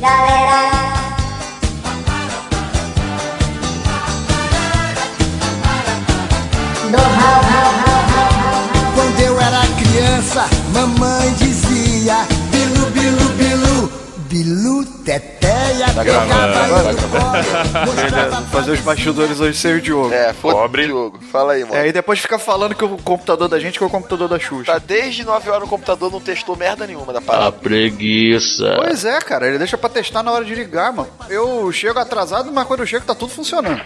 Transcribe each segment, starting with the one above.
galera. Do rau, rau, rau, rau. Quando eu era criança, mamãe dizia Tá pegava gravando, Fazer os bastidores hoje sem o Diogo. É, Pobre. Diogo. Fala aí, mano. É, e depois fica falando que o computador da gente que é o computador da Xuxa. Tá desde 9 horas no computador, não testou merda nenhuma da parada. preguiça. Pois é, cara, ele deixa pra testar na hora de ligar, mano. Eu chego atrasado, mas quando eu chego tá tudo funcionando.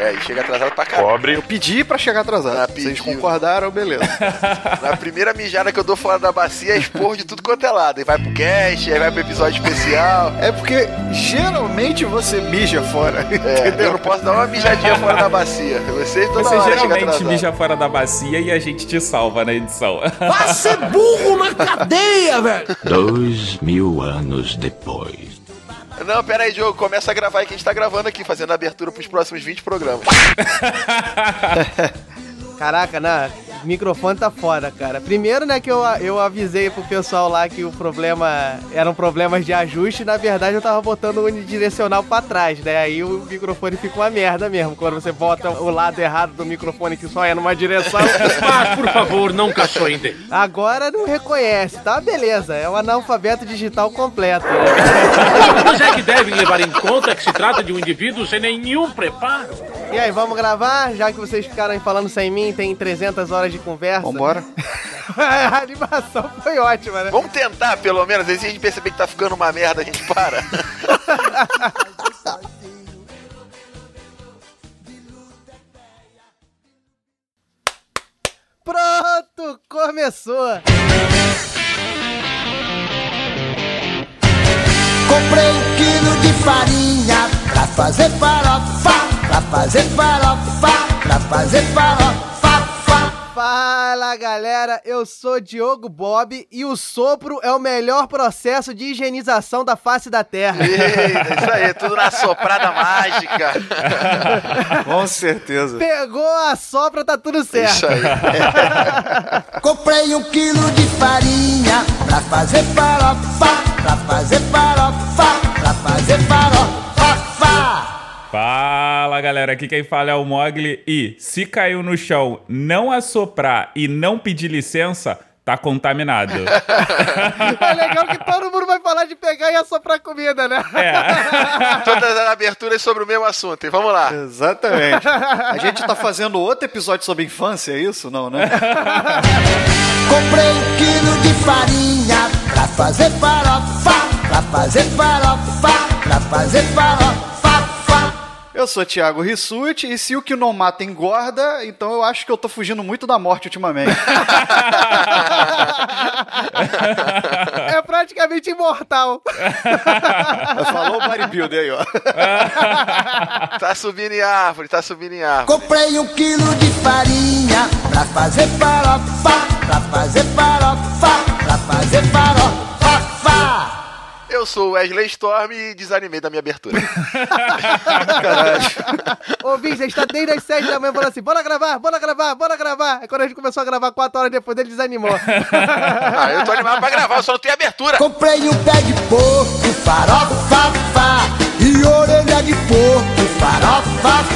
É, e chega atrasado pra caralho. Pobre. Eu pedi pra chegar atrasado. Ah, Vocês concordaram, beleza. Na primeira mijada que eu dou fora da bacia, é expor de tudo quanto é lado. Aí vai pro cast, aí vai pro episódio especial. É porque geralmente você mija fora. É, eu não posso dar uma mijadinha fora da bacia. Você toda Você geralmente mija fora da bacia e a gente te salva na edição. Vai ser burro na cadeia, velho! Dois mil anos depois. Não, pera aí, Diogo, começa a gravar que a gente tá gravando aqui, fazendo a abertura pros próximos 20 programas. Caraca, né? O microfone tá fora, cara. Primeiro, né, que eu, eu avisei pro pessoal lá que o problema eram problemas de ajuste. Na verdade, eu tava botando o unidirecional pra trás, né? Aí o microfone fica uma merda mesmo. Quando você bota o lado errado do microfone que só é numa direção. Mas, por favor, não caçoende. Agora não reconhece, tá? Beleza. É um analfabeto digital completo. Né? Mas é que devem levar em conta que se trata de um indivíduo sem nenhum preparo. E aí, vamos gravar? Já que vocês ficaram aí falando sem mim, tem 300 horas de conversa. Vambora. a animação foi ótima, né? Vamos tentar, pelo menos, aí se a gente perceber que tá ficando uma merda, a gente para. Pronto, começou! Comprei um quilo de farinha pra fazer farofa, pra fazer farofa, pra fazer farofa, fa. Fala galera, eu sou Diogo Bob e o sopro é o melhor processo de higienização da face da Terra. Eita, isso aí, tudo na soprada mágica. Com certeza. Pegou a sopra, tá tudo certo. Isso aí. Comprei um quilo de farinha pra fazer farofa, pra fazer farofa, pra fazer farofa. Fala galera, aqui quem fala é o Mogli e se caiu no chão, não assoprar e não pedir licença, tá contaminado. É legal que todo mundo vai falar de pegar e assoprar comida, né? É. Todas as aberturas sobre o mesmo assunto. E vamos lá. Exatamente. A gente tá fazendo outro episódio sobre infância, é isso? Não, né? Comprei um quilo de farinha pra fazer farofa, pra fazer farofa, pra fazer farofa, fa. Eu sou Thiago Rissuti e se o que não mata engorda, então eu acho que eu tô fugindo muito da morte ultimamente. É praticamente imortal. Falou o bodybuilder aí, ó. Tá subindo em árvore, tá subindo em árvore. Comprei um quilo de farinha pra fazer farofa, pra fazer farofa, pra fazer farofa, fa. Eu sou o Wesley Storm e desanimei da minha abertura. Ô, Vince, a gente tá desde as 7 da manhã falando assim: bora gravar, bora gravar, bora gravar. Aí quando a gente começou a gravar 4 horas depois, ele desanimou. Ah, eu tô animado pra gravar, eu só não tenho abertura. Comprei um pé de porco, farofa, fa. E orelha de porco, farofa,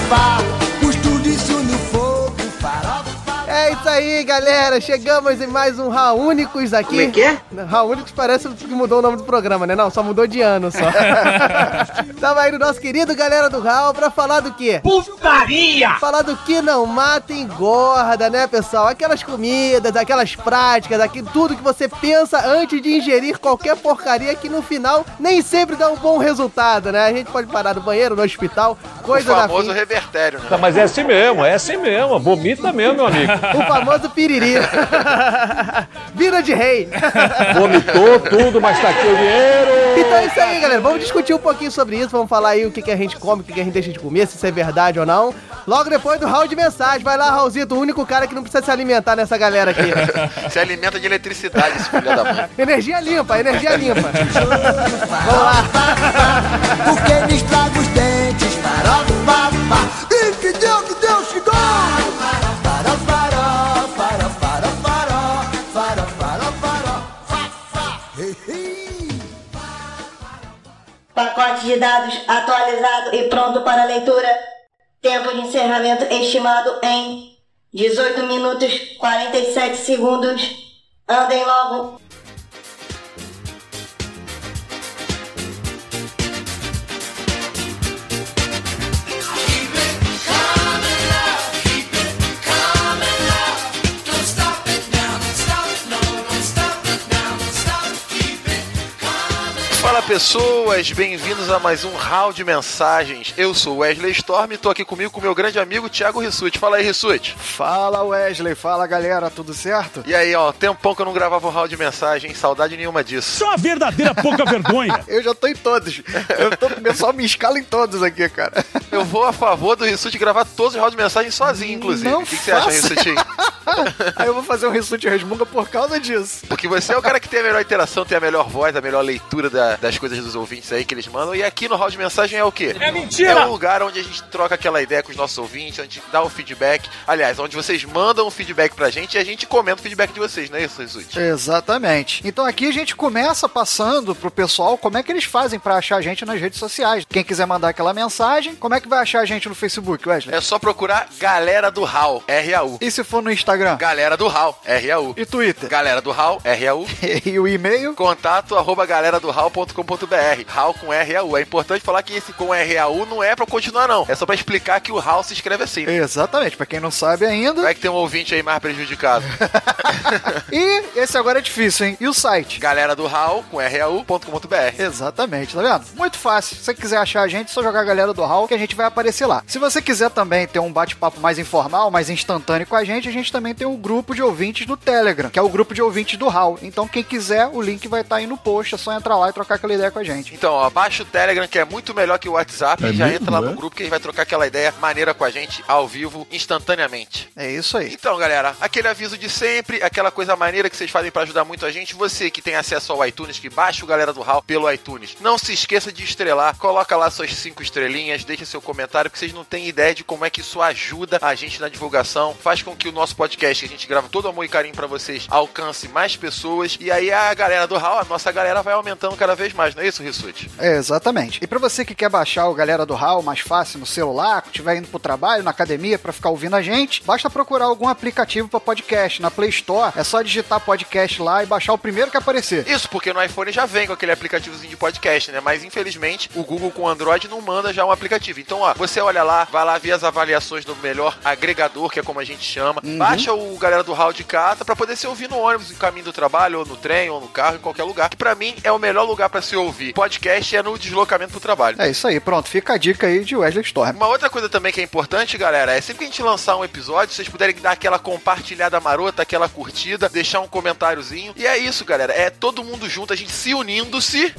É isso aí, galera. Chegamos em mais um Raúnicos aqui. Como é que é? Raúnicos parece que mudou o nome do programa, né? Não, só mudou de ano só. Tava aí no nosso querido galera do Raul pra falar do quê? Putaria! Falar do que não mata e engorda, né, pessoal? Aquelas comidas, aquelas práticas, aqui, tudo que você pensa antes de ingerir qualquer porcaria que no final nem sempre dá um bom resultado, né? A gente pode parar no banheiro, no hospital, O coisa da famoso fim. revertério, né? Mas é assim mesmo, é assim mesmo. Vomita mesmo, meu amigo. O famoso piriri. Vira de rei. Vomitou tudo, mas tá aqui o dinheiro. Então é isso aí, galera. Vamos discutir um pouquinho sobre isso. Vamos falar aí o que, que a gente come, o que, que a gente deixa de comer, se isso é verdade ou não. Logo depois do round de mensagem. Vai lá, Raulzito, o único cara que não precisa se alimentar nessa galera aqui. Se alimenta de eletricidade, esse filho da mãe. energia limpa, energia limpa. Vamos lá. Porque me estraga os dentes, farofa, fa. E que Deus, que Deus, que dói. Pacote de dados atualizado e pronto para leitura. Tempo de encerramento estimado em 18 minutos 47 segundos. Andem logo. Fala pessoas, bem-vindos a mais um round de mensagens. Eu sou Wesley Storm e tô aqui comigo com meu grande amigo Thiago Rissuti. Fala aí, Rissuti. Fala Wesley, fala galera, tudo certo? E aí, ó, tempão que eu não gravava um round de mensagem, saudade nenhuma disso. Só uma verdadeira pouca vergonha. Eu já tô em todos. Eu tô, pessoal me escala em todos aqui, cara. Eu vou a favor do Rissuti gravar todos os rounds de mensagem sozinho, inclusive. Não o que, que você acha. Rissuti? Aí eu vou fazer um Rissuti Resmunga por causa disso. Porque você é o cara que tem a melhor interação, tem a melhor voz, a melhor leitura da- das coisas dos ouvintes aí que eles mandam. E aqui no Round de Mensagem é o quê? É mentira! É um lugar onde a gente troca aquela ideia com os nossos ouvintes, onde a gente dá o feedback. Aliás, onde vocês mandam o feedback pra gente e a gente comenta o feedback de vocês, não é isso, Rissuti? Exatamente. Então aqui a gente começa passando pro pessoal como é que eles fazem pra achar a gente nas redes sociais. Quem quiser mandar aquela mensagem, como é que vai achar a gente no Facebook, Wesley? É só procurar Galera do HAL, R-A-U. E se for no Instagram? Galera do HAL, R-A-U. E Twitter? Galera do HAL, R-A-U. E o e-mail? Contato arroba galera do HAL.com.br. HAL com R-A-U. É importante falar que esse com R-A-U não é pra continuar, não. É só pra explicar que o HAL se escreve assim. Exatamente, pra quem não sabe ainda. Vai que tem um ouvinte aí mais prejudicado. E esse agora é difícil, hein? E o site? galera do HAL com R-A-U.com.br. Exatamente, tá vendo? Muito fácil. Se você quiser achar a gente, é só jogar a galera do Hall que a gente vai aparecer lá. Se você quiser também ter um bate-papo mais informal, mais instantâneo com a gente, a gente também tem um grupo de ouvintes do Telegram, que é o grupo de ouvintes do Hall. Então, quem quiser, o link vai estar aí no post, é só entrar lá e trocar aquela ideia com a gente. Então, ó, baixa o Telegram, que é muito melhor que o WhatsApp. É e já mesmo, entra lá é? no grupo que a gente vai trocar aquela ideia maneira com a gente, ao vivo, instantaneamente. É isso aí. Então, galera, aquele aviso de sempre, aquela coisa maneira que vocês fazem pra ajudar muito a gente. Você que tem acesso ao iTunes, que baixa o Galera do Hall pelo iTunes. Não se esqueça de estrelar, coloca lá suas cinco estrelinhas, deixa seu comentário, porque vocês não têm ideia de como é que isso ajuda a gente na divulgação, faz com que o nosso podcast, que a gente grava todo amor e carinho pra vocês, alcance mais pessoas. E aí a galera do Hall, a nossa galera vai aumentando cada vez mais, não é isso, Rissuti? É, exatamente. E pra você que quer baixar o Galera do Hall mais fácil no celular, que estiver indo pro trabalho, na academia, pra ficar ouvindo a gente, basta procurar algum aplicativo pra podcast. Na Play Store, é só digitar podcast lá e baixar o primeiro que aparecer. Isso, porque no iPhone já vem com aquele aplicativozinho de podcast, né? Mas infelizmente o Google com Android não manda já um aplicativo. Então, ó, você olha lá, vai lá ver as avaliações do melhor agregador, que é como a gente chama. Baixa o galera do Hall de casa pra poder se ouvir no ônibus, no caminho do trabalho, ou no trem, ou no carro, em qualquer lugar. Que pra mim é o melhor lugar pra se ouvir. Podcast é no deslocamento pro trabalho. É isso aí, pronto. Fica a dica aí de Wesley Storm. Uma outra coisa também que é importante, galera, é sempre que a gente lançar um episódio, vocês puderem dar aquela compartilhada marota, aquela curtida, deixar um comentáriozinho. E é isso, galera. É todo mundo junto, a gente se unindo-se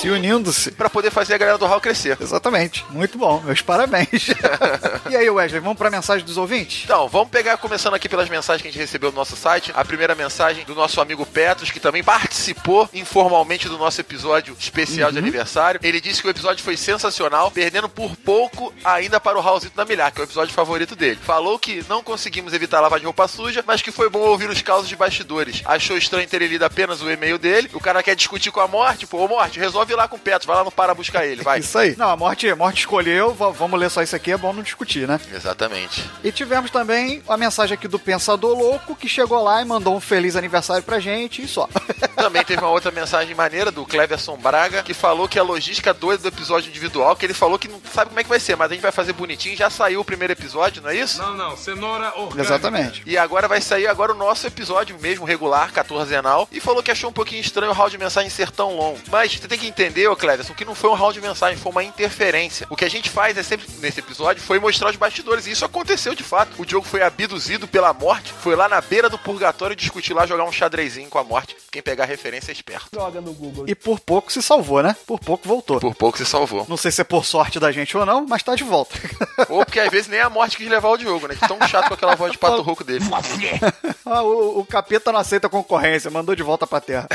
Se unindo-se. pra poder fazer a galera do Hall crescer. Exatamente. Muito bom. Meus parabéns. e aí, Wesley, vamos pra mensagem dos ouvintes? Então, vamos pegar começando aqui pelas mensagens que a gente recebeu no nosso site. A primeira mensagem do nosso amigo Petros, que também participou informalmente do nosso episódio especial de aniversário. Ele disse que o episódio foi sensacional, perdendo por pouco ainda para o Raulzito da Milhar, que é o episódio favorito dele. Falou que não conseguimos evitar lavar de roupa suja, mas que foi bom ouvir os causos de bastidores. Achou estranho ter lido apenas o e-mail dele. O cara quer discutir com a morte. Pô, ô morte, resolve ir lá com o Petros, vai lá no para buscar ele, vai. Isso aí. Não, a morte, a morte escolheu, va- vamos ler só isso aqui, é bom não discutir, né? Exatamente. E tivemos também a mensagem aqui do Pensador Louco, que chegou lá e mandou um feliz aniversário pra gente e só. Também teve uma outra mensagem maneira do Cleverson Braga, que falou que a logística doida do episódio individual, que ele falou que não sabe como é que vai ser, mas a gente vai fazer bonitinho. Já saiu o primeiro episódio, não é isso? Não, não, cenoura orgânica. Exatamente. E agora vai sair agora o nosso episódio mesmo regular, 14enal, e falou que achou um pouquinho estranho o round de mensagem ser tão longo. Mas você tem que entender, ô Cleverson, que não foi um round de mensagem, foi uma interferência. O que a gente faz é sempre, nesse episódio, foi mostrar os bastidores, e isso aconteceu de fato. O Diogo foi abduzido pela morte, foi lá na beira do purgatório discutir lá, jogar um xadrezinho com a morte. Quem pegar referência é esperto. E por pouco se salvou, né? Por pouco voltou. Por pouco se salvou. Não sei se é por sorte da gente ou não, mas tá de volta. Ou porque às vezes nem a morte quis levar o Diogo, né? De Tão chato com aquela voz de pato rouco dele. Ah, o, o capeta não aceita concorrência, mandou de volta pra terra.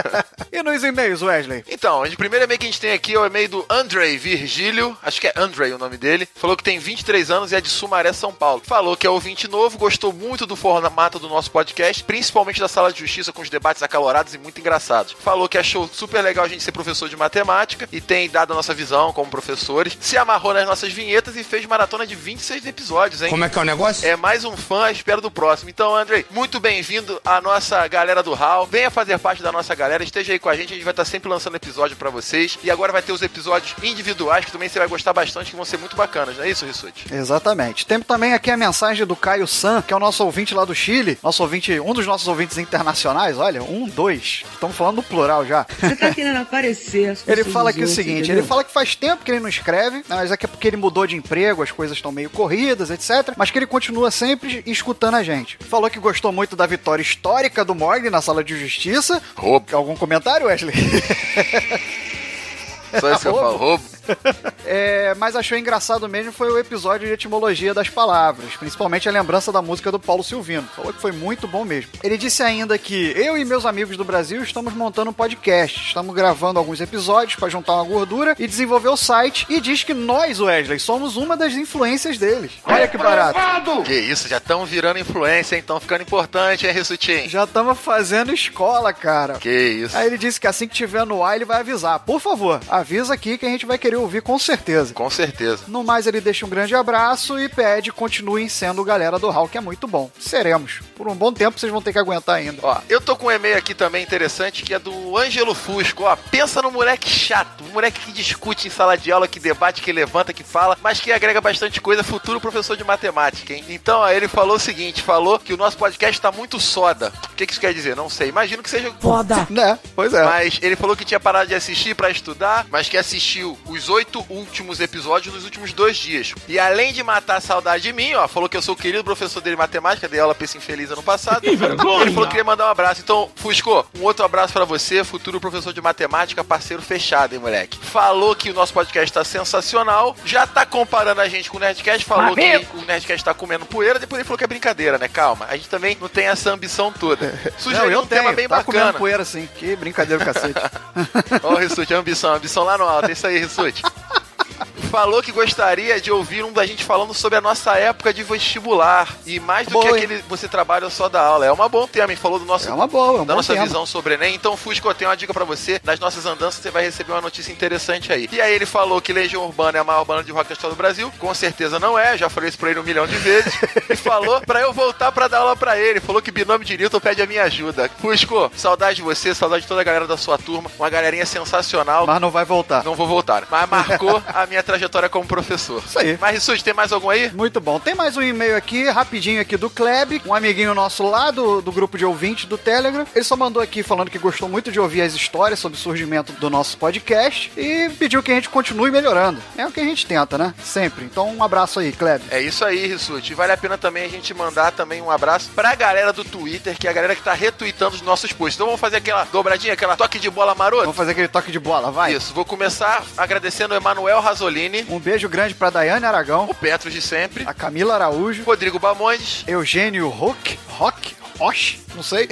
e nos e-mails, Wesley? Então, o primeiro e-mail que a gente tem aqui é o e-mail do Andrei Virgílio, acho que é Andrei o nome dele. Falou que tem 23 anos e é de Sumaré, São Paulo. Falou que é ouvinte novo, gostou muito do formato do nosso podcast, principalmente da sala de justiça com os debates acalorados e muito engraçados. Falou que achou super legal a gente ser professor de matemática e tem dado a nossa visão como professores. Se amarrou nas nossas vinhetas e fez maratona de 26 episódios, hein? Como é que é o negócio? É mais um fã à espera do próximo. Então, Andrei, muito bem-vindo à nossa galera do HAL. Venha fazer parte da nossa galera, esteja aí com a gente, a gente vai estar sempre lançando episódio pra vocês. E agora vai ter os episódios individuais que também você vai gostar bastante, que vão ser muito bacanas, não é isso, Rissuti? Exatamente. Temos também aqui a mensagem do Caio San, que é o nosso ouvinte lá do Chile, nosso ouvinte, um dos nossos ouvintes internacionais, olha, um, dois. Estamos falando no plural já. Você tá querendo aparecer. as Ele fala aqui o dos outros, seguinte, entendeu? ele fala que faz tempo que ele não escreve, mas é que é porque ele mudou de emprego, as coisas estão meio corridas, etc. Mas que ele continua sempre escutando a gente. Falou que gostou muito da vitória histórica do Morgan na sala de justiça. Roubo. Algum comentário, Wesley? Só isso que eu falo, roubo. É, mas achou engraçado mesmo foi o episódio de etimologia das palavras, principalmente a lembrança da música do Paulo Silvino. Falou que foi muito bom mesmo. Ele disse ainda que eu e meus amigos do Brasil estamos montando um podcast, estamos gravando alguns episódios para juntar uma gordura e desenvolver o site. E diz que nós, Wesley, somos uma das influências deles. Olha que barato. Que isso, já estão virando influência, hein? Estão ficando importante, hein, Rissutinho? Já estamos fazendo escola, cara. Que isso. Aí ele disse que assim que tiver no ar, ele vai avisar. Por favor, avisa aqui que a gente vai querer ouvir com certeza. Com certeza. No mais, ele deixa um grande abraço e pede continuem sendo galera do Hall, que é muito bom. Seremos. Por um bom tempo vocês vão ter que aguentar ainda. Ó, eu tô com um e-mail aqui também interessante que é do Ângelo Fusco. Ó, pensa no moleque chato, um moleque que discute em sala de aula, que debate, que levanta, que fala, mas que agrega bastante coisa, futuro professor de matemática, hein? Então, ó, ele falou o seguinte: falou que o nosso podcast tá muito soda. O que, que isso quer dizer? Não sei. Imagino que seja. Foda. Né? Pois é. Mas ele falou que tinha parado de assistir pra estudar, mas que assistiu os oito últimos episódios nos últimos dois dias. E além de matar a saudade de mim, ó, falou que eu sou o querido professor dele de matemática, dei aula pra esse infeliz ano passado. Que vergonha! Ele falou que queria mandar um abraço. Então, Fusco, um outro abraço pra você, futuro professor de matemática, parceiro fechado, hein, moleque. Falou que o nosso podcast tá sensacional, já tá comparando a gente com o Nerdcast, falou que o Nerdcast tá comendo poeira, depois ele falou que é brincadeira, né? Calma, a gente também não tem essa ambição toda. Sugeriu eu um tema tenho. bem tá comendo bacana. poeira assim. Que brincadeira, cacete. Ó, o Rissuti, ambição, ambição lá no alto. É isso aí, Rissuti. noite. Falou que gostaria de ouvir um da gente falando sobre a nossa época de vestibular. E mais do Boa, que hein? aquele você trabalha só da aula. É uma bom tema, hein? Falou do nosso. É uma boa, é um da nossa tema. visão sobre Enem. Então, Fusco, eu tenho uma dica pra você. Nas nossas andanças, você vai receber uma notícia interessante aí. E aí ele falou que Legião Urbana é a maior banda de rock da história do Brasil. Com certeza não é. Já falei isso pra ele um milhão de vezes. e falou pra eu voltar pra dar aula pra ele. Falou que binômio de Newton pede a minha ajuda. Fusco, saudade de você, saudade de toda a galera da sua turma. Uma galerinha sensacional. Mas não vai voltar. Não vou voltar. Mas marcou a minha trajetória como professor. Isso aí. Mas, Rissuti, tem mais algum aí? Muito bom. Tem mais um e-mail aqui, rapidinho aqui do Kleb, um amiguinho nosso lá do, do grupo de ouvintes do Telegram. Ele só mandou aqui falando que gostou muito de ouvir as histórias sobre o surgimento do nosso podcast e pediu que a gente continue melhorando. É o que a gente tenta, né? Sempre. Então, um abraço aí, Kleb. É isso aí, Rissuti. Vale a pena também a gente mandar também um abraço pra galera do Twitter, que é a galera que tá retweetando os nossos posts. Então vamos fazer aquela dobradinha, aquela toque de bola maroto? Vamos fazer aquele toque de bola, vai. Isso, vou começar agradecendo o Emanuel Rasolini, Um beijo grande pra Daiane Aragão, o Petros de sempre, a Camila Araújo, Rodrigo Bamondes, Eugênio Rock, Rock, Osh, não sei,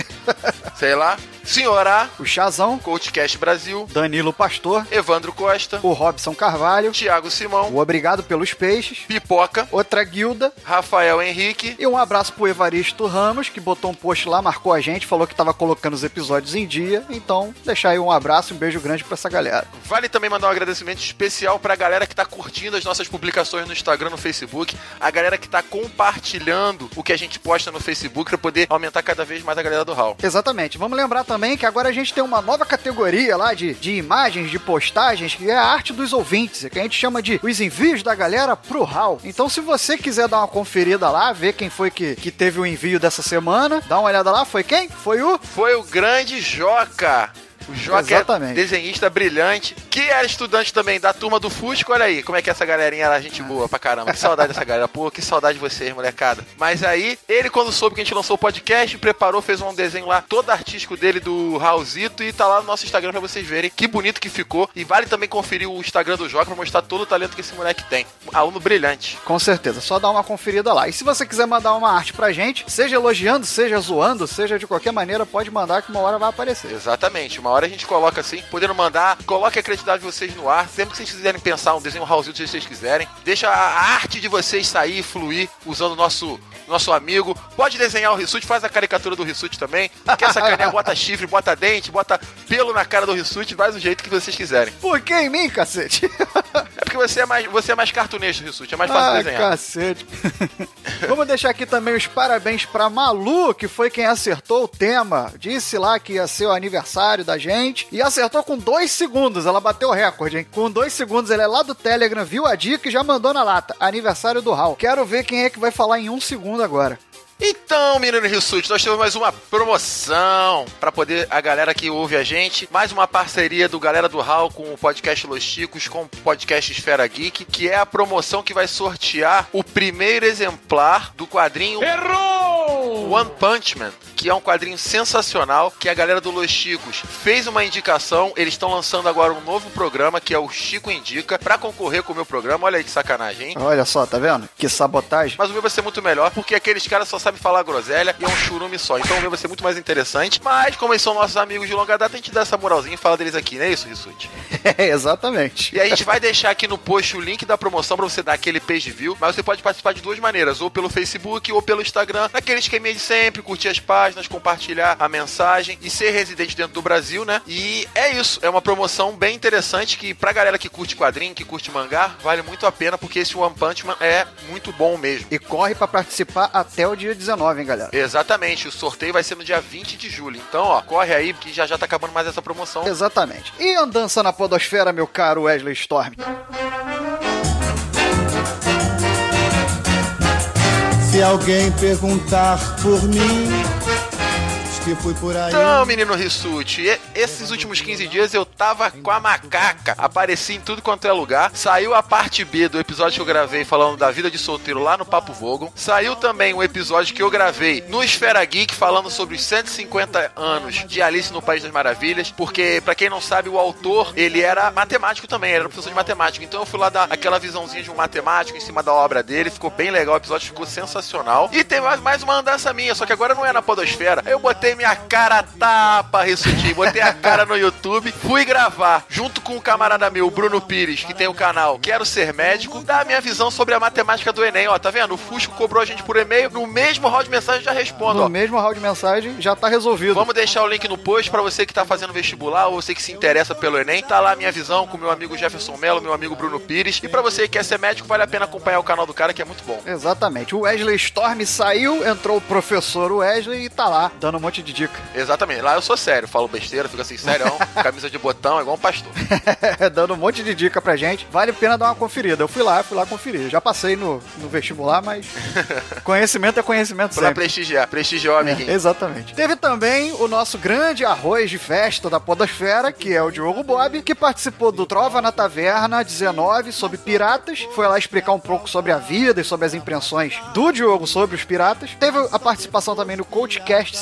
sei lá, Senhorá, o Chazão, Coachcast Brasil, Danilo Pastor, Evandro Costa, o Robson Carvalho, Thiago Simão, o Obrigado pelos Peixes, Pipoca, outra guilda, Rafael Henrique, E um abraço pro Evaristo Ramos, que botou um post lá, marcou a gente, falou que tava colocando os episódios em dia. Então, deixar aí um abraço e um beijo grande pra essa galera. Vale também mandar um agradecimento especial pra galera que tá curtindo as nossas publicações no Instagram, no Facebook, a galera que tá compartilhando o que a gente posta no Facebook pra poder aumentar cada vez mais a galera do Hall. Exatamente. Vamos lembrar também que agora a gente tem uma nova categoria lá de, de imagens, de postagens, que é a arte dos ouvintes, que a gente chama de os envios da galera pro HAL. Então, se você quiser dar uma conferida lá, ver quem foi que, que teve o envio dessa semana, dá uma olhada lá. Foi quem? Foi o Foi o grande Joca. O Joca Exatamente. é desenhista brilhante, que era estudante também da turma do Fusco. Olha aí, como é que essa galerinha era gente boa pra caramba. Que saudade dessa galera. Pô, que saudade de vocês, molecada. Mas aí, ele quando soube que a gente lançou o podcast, preparou, fez um desenho lá todo artístico dele do Raulzito e tá lá no nosso Instagram pra vocês verem que bonito que ficou. E vale também conferir o Instagram do Joca pra mostrar todo o talento que esse moleque tem. Aluno brilhante. Com certeza, só dá uma conferida lá. E se você quiser mandar uma arte pra gente, seja elogiando, seja zoando, seja de qualquer maneira, pode mandar que uma hora vai aparecer. Exatamente, uma hora hora a gente coloca assim, podendo mandar, coloque a criatividade de vocês no ar, sempre que vocês quiserem pensar um desenho Raulzito, se vocês quiserem. Deixa a arte de vocês sair, fluir, usando o nosso nosso amigo. Pode desenhar o Rissuti, faz a caricatura do Rissuti também. Quer sacanear, bota chifre, bota dente, bota pelo na cara do Rissuti, faz do jeito que vocês quiserem. Por que em mim, cacete? É porque você é mais, você é mais cartunesto, Rissuti, é mais fácil Ai, desenhar. cacete. Vamos deixar aqui também os parabéns pra Malu, que foi quem acertou o tema. Disse lá que ia ser o aniversário da gente. E acertou com dois segundos. Ela bateu o recorde, hein? Com dois segundos, ele é lá do Telegram, viu a dica e já mandou na lata. Aniversário do Hal. Quero ver quem é que vai falar em um segundo agora. Então, menino Rissuti, nós temos mais uma promoção para poder a galera que ouve a gente, mais uma parceria do Galera do Hall com o podcast Los Chicos, com o podcast Esfera Geek, que é a promoção que vai sortear o primeiro exemplar do quadrinho Errou! One Punch Man, que é um quadrinho sensacional, que a galera do Los Chicos fez uma indicação, eles estão lançando agora um novo programa, que é o Chico Indica, para concorrer com o meu programa, olha aí que sacanagem, hein? Olha só, tá vendo? Que sabotagem. Mas o meu vai ser muito melhor, porque aqueles caras só sabem falar groselha e é um churume só. Então o meu vai ser muito mais interessante. Mas, como eles são nossos amigos de longa data, a gente dá essa moralzinha e fala deles aqui, não é isso, Rissuti? É, exatamente. E a gente vai deixar aqui no post o link da promoção pra você dar aquele page view. Mas você pode participar de duas maneiras, ou pelo Facebook ou pelo Instagram, naquele esqueminha de sempre, curtir as páginas, compartilhar a mensagem e ser residente dentro do Brasil, né? E é isso, é uma promoção bem interessante que pra galera que curte quadrinho, que curte mangá, vale muito a pena, porque esse One Punch Man é muito bom mesmo. E corre pra participar até o dia 19, hein, galera? Exatamente, o sorteio vai ser no dia 20 de julho. Então, ó, corre aí, porque já já tá acabando mais essa promoção. Exatamente. E andança na podosfera, meu caro Wesley Storm? Se alguém perguntar por mim, que fui por aí. Então, menino Rissuti, esses últimos 15 dias eu tava com a macaca. Apareci em tudo quanto é lugar. Saiu a parte B do episódio que eu gravei falando da vida de solteiro lá no Papo Vogon. Saiu também o episódio que eu gravei no Esfera Geek falando sobre os 150 anos de Alice no País das Maravilhas. Porque, pra quem não sabe, o autor, ele era matemático também, era professor de matemática. Então eu fui lá dar aquela visãozinha de um matemático em cima da obra dele. Ficou bem legal, o episódio ficou sensacional. E tem mais, mais uma andança minha, só que agora não é na Podosfera. Eu botei minha cara tapa, Rissuti. Botei a cara no YouTube, fui gravar junto com um camarada meu, o Bruno Pires, que tem o canal Quero Ser Médico, dar a minha visão sobre a matemática do Enem. Ó, tá vendo? O Fusco cobrou a gente por e-mail, no mesmo round de mensagem já respondo, No ó. mesmo round de mensagem já tá resolvido. Vamos deixar o link no post pra você que tá fazendo vestibular ou você que se interessa pelo Enem. Tá lá a minha visão com meu amigo Jefferson Mello, meu amigo Bruno Pires. E pra você que quer ser médico, vale a pena acompanhar o canal do cara que é muito bom. Exatamente. O Wesley Storm saiu, entrou o professor Wesley e tá lá, dando um monte de dica. Exatamente. Lá eu sou sério, falo besteira, fico assim, sério, camisa de botão, igual um pastor. dando um monte de dica pra gente. Vale a pena dar uma conferida. Eu fui lá, fui lá conferir. Já passei no, no vestibular, mas conhecimento é conhecimento Pra sempre. prestigiar, prestigiar o amiguinho. É, exatamente. Teve também o nosso grande arroz de festa da Podosfera, que é o Diogo Bob, que participou do Trova na Taverna 19 sobre piratas. Foi lá explicar um pouco sobre a vida e sobre as impressões do Diogo sobre os piratas. Teve a participação também no CoachCast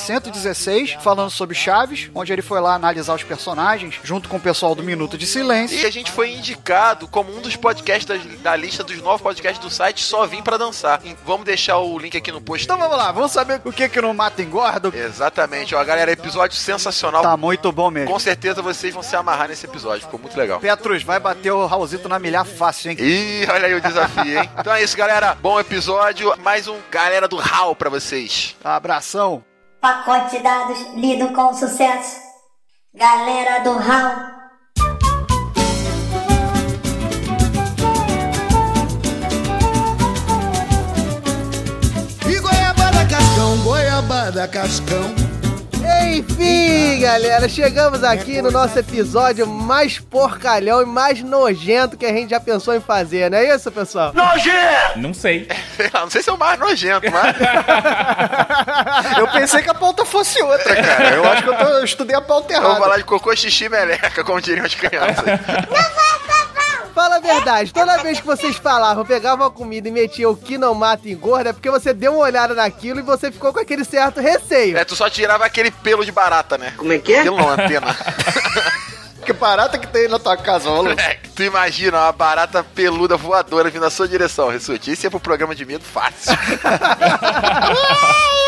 116, falando sobre Chaves, onde ele foi lá analisar os personagens junto com o pessoal do Minuto de Silêncio. E a gente foi indicado como um dos podcasts da, da lista dos novos podcasts do site Só Vim Pra Dançar. Vamos deixar o link aqui no post. Então vamos lá, vamos saber o que que não mata engorda. Exatamente, ó, galera, episódio sensacional. Tá muito bom mesmo. Com certeza vocês vão se amarrar nesse episódio, ficou muito legal. Petrus, vai bater o Raulzito na milhar fácil, hein? Ih, olha aí o desafio, hein? Então é isso, galera. Bom episódio. Mais um galera do Hall pra vocês. Abração. Pacote de dados lido com sucesso. Galera do Hall. E goiabada cascão, goiabada cascão. Enfim, galera, chegamos aqui no nosso episódio mais porcalhão e mais nojento que a gente já pensou em fazer, não é isso, pessoal? Não sei. Não sei se é o mais nojento, mas. Eu pensei que a pauta fosse outra, cara. Eu acho que eu, tô- eu estudei a pauta Vamos errada. falar de cocô, xixi meleca, como diriam as crianças. Fala a verdade, toda vez que vocês falavam, pegavam a comida e metiam o que não mata e engorda, é porque você deu uma olhada naquilo e você ficou com aquele certo receio. É, tu só tirava aquele pelo de barata, né? Como é que é? Pelo não, antena. Que barata que tem na tua casa, maluco. É, tu imagina uma barata peluda voadora vindo na sua direção, Rissuti. Isso é pro programa de medo fácil.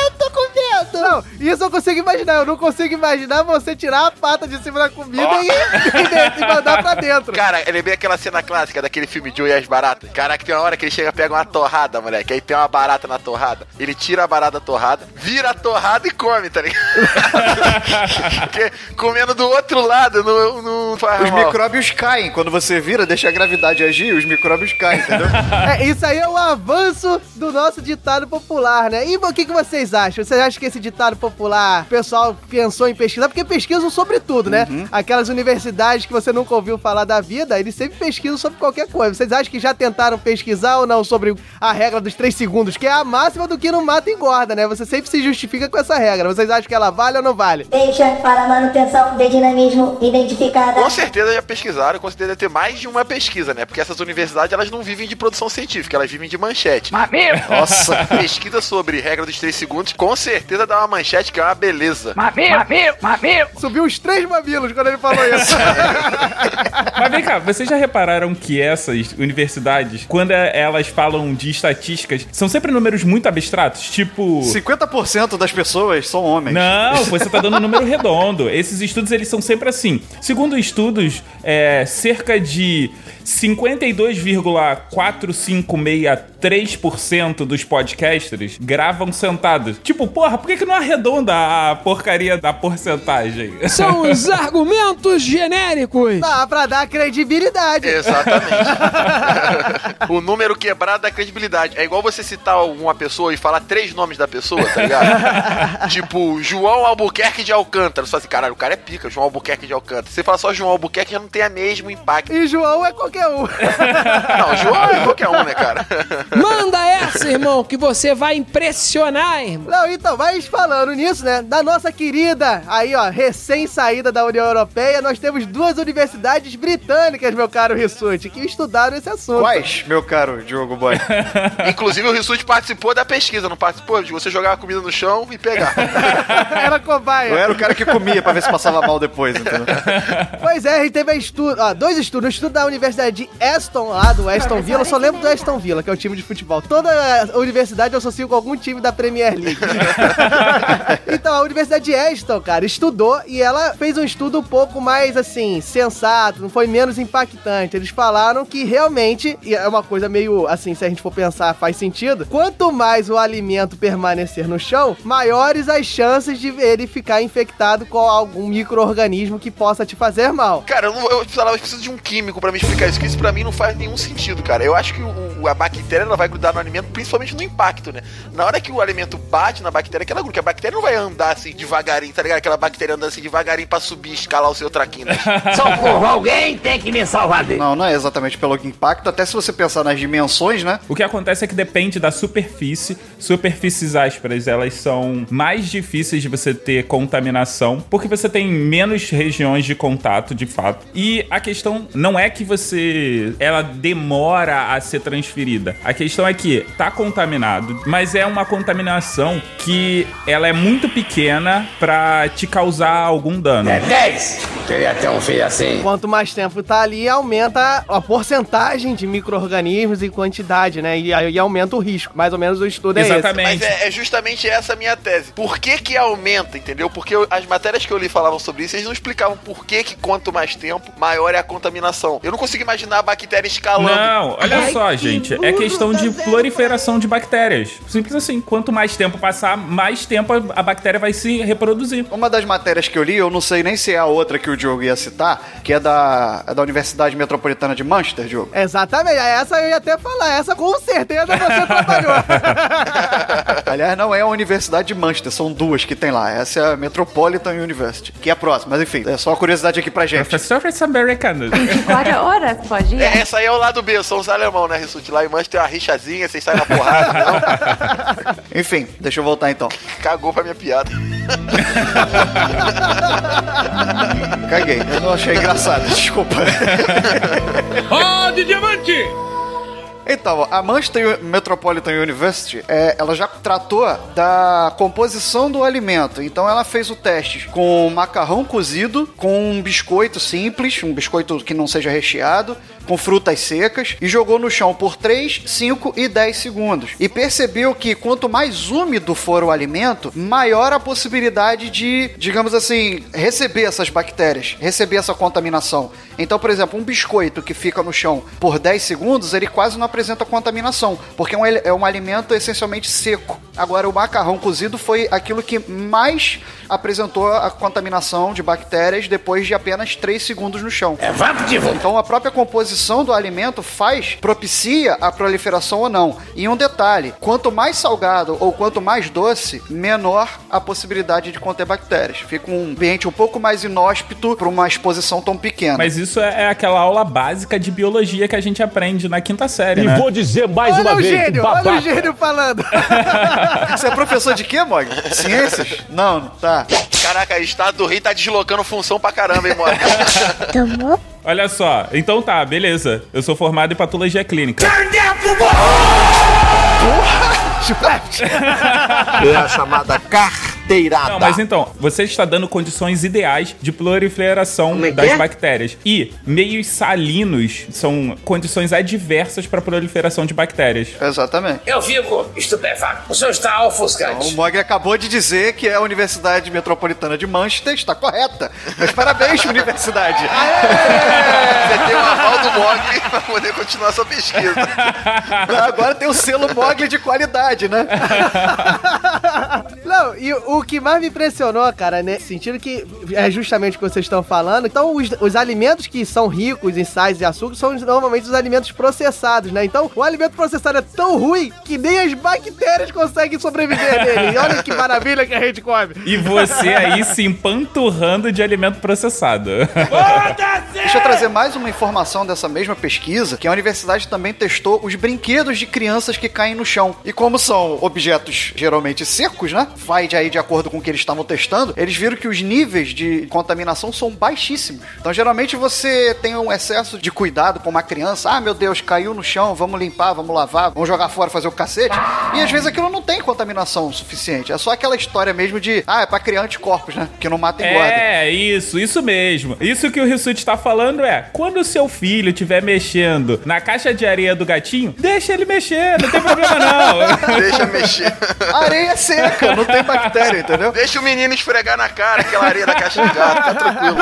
eu tô com medo! Não, Não, isso eu consigo imaginar. Eu não consigo imaginar você tirar a pata de cima da comida Ó. e, e, e mandar pra dentro. Cara, eu lembrei aquela cena clássica daquele filme Joe e as Baratas. Caraca, tem uma hora que ele chega e pega uma torrada, moleque. Aí tem uma barata na torrada. Ele tira a barata da torrada, vira a torrada e come, tá ligado? Porque comendo do outro lado não, não faz Os mal. micróbios caem. Quando você vira, deixa a gravidade agir, os micróbios caem, entendeu? É, isso aí é o avanço do nosso ditado popular, né? E o que, que vocês acham? Vocês acham que esse ditado popular, o pessoal pensou em pesquisar? Porque pesquisam sobre tudo, né? Aquelas universidades que você nunca ouviu falar da vida, eles sempre pesquisam sobre qualquer coisa. Vocês acham que já tentaram pesquisar ou não sobre a regra dos três segundos, que é a máxima do que não mata engorda, né? Você sempre se justifica com essa regra. Vocês acham que ela vale ou não vale? Deixa para manutenção de dinamismo identificada. Com certeza já pesquisaram, com certeza ter mais de uma pesquisa, né? Porque essas universidades elas não vivem de produção científica, elas vivem de manchete. Mamilo! Nossa, pesquisa sobre regra dos 3 segundos, com certeza dá uma manchete que é uma beleza. Mamilo! Mamilo! Mamilo! Subiu os três mamilos quando ele falou isso. Mas vem cá, vocês já repararam que essas universidades, quando é- elas falam de estatísticas, são sempre números muito abstratos? Tipo. 50% das pessoas são homens. Não, você tá dando um número redondo. Esses estudos, eles são sempre assim. Segundo estudos, é, cerca de 52,4563% dos podcasters gravam sentados. Tipo, porra, por que, que não arredonda a porcaria da porcentagem? São os argumentos genéricos. Dá pra dar credibilidade. Exatamente. o número quebrado da credibilidade. É igual você citar uma pessoa e falar três nomes da pessoa, tá ligado? tipo, João Albuquerque de Alcântara. Você fala assim, caralho, o cara é pica, João Albuquerque de Alcântara. Você fala só João Albuquerque já não tem a mesmo impacto. E João é qualquer um. Não, João é qualquer um, né, cara? Manda essa, irmão, que você vai impressionar, irmão. Não, então, mas falando nisso, né, da nossa querida, aí ó, recém-saída da União Europeia, nós temos duas universidades britânicas, meu caro Rissuti, que estudaram esse assunto. Quais, meu caro Diogo Boy? Inclusive o Rissuti participou da pesquisa, não participou? De você jogar a comida no chão e pegar. Era cobaia. Eu era o cara que comia pra ver se passava mal depois, entendeu? Pois é, a gente teve estudo, ó, dois estudos. Um estudo da Universidade de Aston, lá do Aston Villa. Eu só lembro do Aston Villa, que é o time de futebol. Toda a universidade eu associo com algum time da Premier League. então, a Universidade de Aston, cara, estudou e ela fez um estudo um pouco mais, assim, sensato, não foi menos impactante. Eles falaram que realmente, e é uma coisa meio, assim, se a gente for pensar, faz sentido. Quanto mais o alimento permanecer no chão, maiores as chances de ele ficar infectado com algum micro-organismo que possa te fazer mal. Cara, eu, não, eu, precisava- eu preciso de um químico pra me explicar isso, que isso pra mim não faz nenhum sentido, cara. Eu acho que o- a bactéria ela vai grudar no alimento, principalmente no impacto, né? Na hora que o alimento bate na bactéria, que ela gruda, que a bactéria não vai andar assim devagarinho, tá ligado? Aquela bactéria andando assim devagarinho pra subir, escalar o seu traquinho. Né? Socorro, alguém tem que me salvar dele. Não, não é exatamente pelo impacto, até se você pensar nas dimensões, né? O que acontece é que depende da superfície. Superfícies ásperas, elas são mais difíceis de você ter contaminação, porque você tem menos regiões de contato, de fato. E a questão não é que você ela demora a ser transferida. A questão é que tá contaminado, mas é uma contaminação que ela é muito pequena pra te causar algum dano. É 10. Queria ter um filho assim. Quanto mais tempo tá ali, aumenta a porcentagem de micro-organismos e quantidade, né? E aí aumenta o risco. Mais ou menos o estudo é esse. Mas é, é justamente essa a minha tese. Por que que aumenta, entendeu? Porque eu- as matérias que eu li falavam sobre isso, eles não explicavam por que que quanto mais tempo, maior é a contaminação. Eu não consigo imaginar a bactéria escalando. Não, olha só, gente. É questão de proliferação de bactérias. Simples assim. Quanto mais tempo passar, mais tempo a a bactéria vai se reproduzir. Uma das matérias que eu li, eu não sei nem se é a outra que o Diogo ia citar, que é da, é da Universidade Metropolitana de Manchester, Diogo. Exatamente, essa eu ia até falar, essa com certeza você trabalhou. Aliás, não é a Universidade de Manchester, são duas que tem lá. Essa é a Metropolitan University, que é a próxima. Mas enfim, é só uma curiosidade aqui pra gente. Professores americanos. Quatro horas, pode ir? É, essa aí é o lado B, são os alemão, né, Rissuti? Lá em Manchester tem uma rixazinha, vocês saem na porrada, não? Enfim, deixa eu voltar então. Cagou pra minha piada. Caguei, eu não achei engraçado, desculpa. Ó, de diamante! Então, a Manchester Metropolitan University, é, ela já tratou da composição do alimento. Então, ela fez o teste com macarrão cozido, com um biscoito simples, um biscoito que não seja recheado, com frutas secas e jogou no chão por 3, 5 e 10 segundos. E percebeu que quanto mais úmido for o alimento, maior a possibilidade de, digamos assim, receber essas bactérias, receber essa contaminação. Então, por exemplo, um biscoito que fica no chão por 10 segundos, ele quase não apresenta contaminação, porque é um, é um alimento essencialmente seco. Agora, o macarrão cozido foi aquilo que mais apresentou a contaminação de bactérias depois de apenas 3 segundos no chão. É vaptivo. Então, a própria composição do alimento faz, propicia a proliferação ou não. E um detalhe: quanto mais salgado ou quanto mais doce, menor a possibilidade de conter bactérias. Fica um ambiente um pouco mais inóspito para uma exposição tão pequena. Mas isso é, é aquela aula básica de biologia que a gente aprende na quinta série, E né? vou dizer mais olha uma o vez, gênio, babaca. olha o gênio falando. Você é professor de quê, Mog? Ciências? Não, tá. Caraca, o estado do Rio tá deslocando função pra caramba, hein, mano? Olha só, então tá, beleza. Eu sou formado em patologia clínica. É a chamada carteirada. Não, mas então, você está dando condições ideais de proliferação é das é? bactérias. E meios salinos são condições adversas para proliferação de bactérias. Exatamente. Eu fico estupefato. O senhor está ofuscante. O Mog acabou de dizer que a Universidade Metropolitana de Manchester está correta. Mas parabéns, universidade. Você tem o aval do Mogli pra poder continuar sua pesquisa. Agora tem o selo Mogli de qualidade, né? Não, e o que mais me impressionou, cara, nesse sentido que é justamente o que vocês estão falando. Então, os, os alimentos que são ricos em sais e açúcar são normalmente os alimentos processados, né? Então, o alimento processado é tão ruim que nem as bactérias conseguem sobreviver nele. E olha que maravilha que a gente come. E você aí se empanturrando de alimento processado. Deixa eu trazer mais uma informação dessa mesma pesquisa, que a universidade também testou os brinquedos de crianças que caem no chão. E como são objetos geralmente secos, né? Vai de aí de acordo com o que eles estavam testando, eles viram que os níveis de contaminação são baixíssimos. Então, geralmente você tem um excesso de cuidado com uma criança. Ah, meu Deus, caiu no chão, vamos limpar, vamos lavar, vamos jogar fora, fazer o cacete. E às vezes aquilo não tem contaminação suficiente. É só aquela história mesmo de, ah, é pra criar anticorpos, né? Que não mata e engorda. É, isso, isso mesmo. Isso que o Rissuti tá falando é, quando o seu filho estiver mexendo na caixa de areia do gatinho, deixa ele mexer, não tem problema não. Deixa mexer. Areia seca, não tem bactéria, entendeu? Deixa o menino esfregar na cara aquela areia da caixa de gato, tá tranquilo.